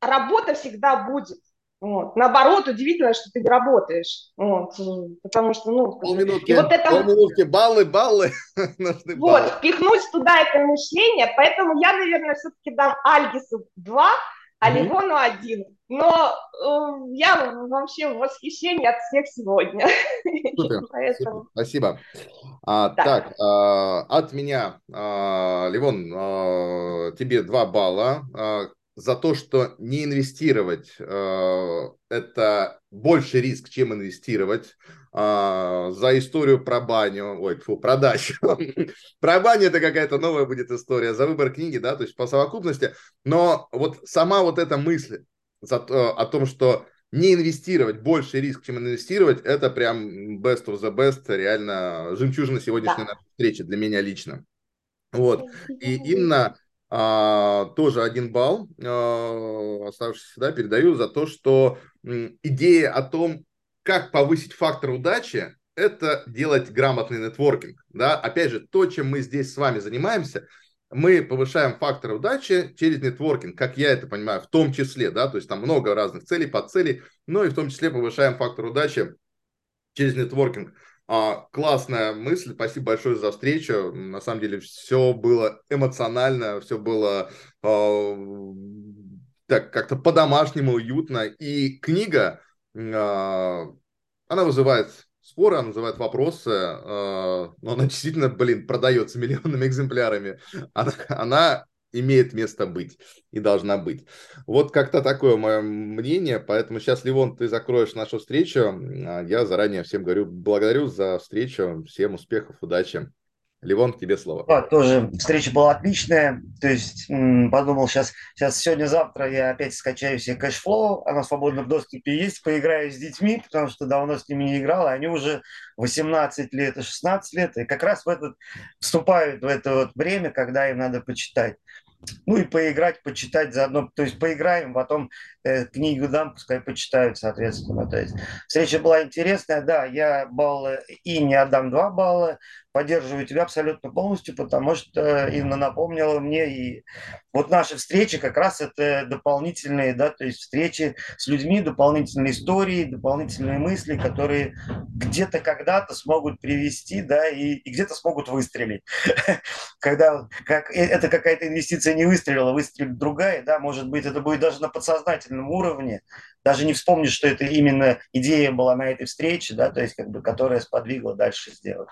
работа всегда будет, вот. Наоборот, удивительно, что ты работаешь. Вот. Потому что, ну... Полминутки, и вот это... полминутки, баллы, баллы. [LAUGHS] вот, баллы. впихнуть туда это мышление. Поэтому я, наверное, все-таки дам Альгису 2, а mm-hmm. Ливону 1. Но э, я вообще в восхищении от всех сегодня. [LAUGHS] Супер, Поэтому... супер. спасибо. А, да. Так, а, от меня, а, Ливон, а, тебе 2 балла. За то, что не инвестировать э, это больше риск, чем инвестировать. Э, за историю про баню, ой, фу, про дачу. [LAUGHS] про баню это какая-то новая будет история. За выбор книги, да, то есть по совокупности. Но вот сама вот эта мысль за, э, о том, что не инвестировать больше риск, чем инвестировать, это прям best of the best, реально жемчужина сегодняшней да. нашей встречи для меня лично. Вот. И Инна а, тоже один балл, а, оставшийся, да, передаю за то, что идея о том, как повысить фактор удачи, это делать грамотный нетворкинг. Да? Опять же, то, чем мы здесь с вами занимаемся, мы повышаем фактор удачи через нетворкинг, как я это понимаю, в том числе, да, то есть там много разных целей, подцелей, но и в том числе повышаем фактор удачи через нетворкинг. А, классная мысль, спасибо большое за встречу. На самом деле все было эмоционально, все было а, так как-то по-домашнему уютно. И книга, а, она вызывает споры, она вызывает вопросы, а, но она [LAUGHS] действительно, блин, продается миллионными экземплярами. Она, она имеет место быть и должна быть. Вот как-то такое мое мнение, поэтому сейчас, Ливон, ты закроешь нашу встречу. А я заранее всем говорю, благодарю за встречу, всем успехов, удачи. Ливон, тебе слово. Да, тоже встреча была отличная. То есть подумал, сейчас, сейчас сегодня-завтра я опять скачаю себе Cashflow, она в доступе есть, поиграю с детьми, потому что давно с ними не играл, они уже 18 лет и 16 лет, и как раз в этот вступают в это вот время, когда им надо почитать ну и поиграть, почитать заодно, то есть поиграем, потом книгу дам, пускай почитают, соответственно. То есть встреча была интересная, да, я баллы и не отдам два балла, поддерживаю тебя абсолютно полностью, потому что Инна напомнила мне, и вот наши встречи как раз это дополнительные, да, то есть встречи с людьми, дополнительные истории, дополнительные мысли, которые где-то когда-то смогут привести, да, и, и где-то смогут выстрелить. [LAUGHS] Когда как, э, это какая-то инвестиция не выстрелила, выстрелит другая, да, может быть, это будет даже на подсознательном уровне, даже не вспомнишь, что это именно идея была на этой встрече, да, то есть как бы, которая сподвигла дальше сделать.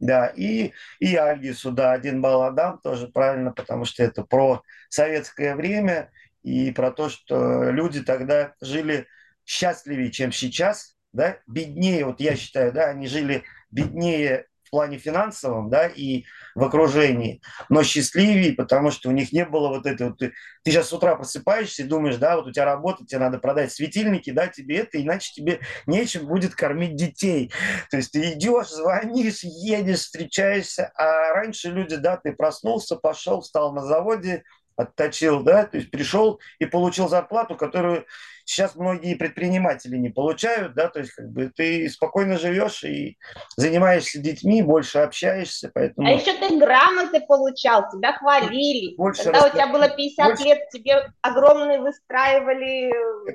Да, и, и Альгису, да, один балл отдам, тоже правильно, потому что это про советское время и про то, что люди тогда жили счастливее, чем сейчас, да, беднее, вот я считаю, да, они жили беднее плане финансовом, да, и в окружении, но счастливее, потому что у них не было вот этой вот... Ты, ты сейчас с утра просыпаешься и думаешь, да, вот у тебя работа, тебе надо продать светильники, да, тебе это, иначе тебе нечем будет кормить детей. То есть ты идешь, звонишь, едешь, встречаешься, а раньше люди, да, ты проснулся, пошел, встал на заводе, отточил, да, то есть пришел и получил зарплату, которую сейчас многие предприниматели не получают, да, то есть как бы ты спокойно живешь и занимаешься детьми, больше общаешься, поэтому... А еще ты грамоты получал, тебя хвалили. Больше Когда раз... у тебя было 50 больше... лет, тебе огромные выстраивали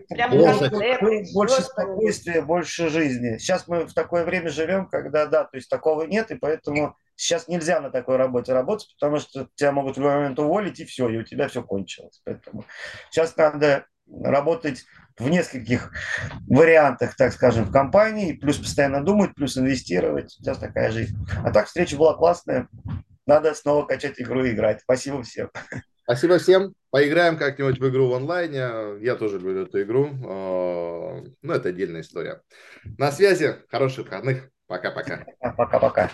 прям больше, концерт. Больше спокойствия, больше жизни. Сейчас мы в такое время живем, когда, да, то есть такого нет, и поэтому сейчас нельзя на такой работе работать, потому что тебя могут в любой момент уволить, и все, и у тебя все кончилось. Поэтому сейчас надо работать в нескольких вариантах, так скажем, в компании, плюс постоянно думать, плюс инвестировать. Сейчас такая жизнь. А так встреча была классная. Надо снова качать игру и играть. Спасибо всем. Спасибо всем. Поиграем как-нибудь в игру в онлайне. Я тоже люблю эту игру. А, ну, это отдельная история. На связи. Хороших выходных. Пока-пока. Пока.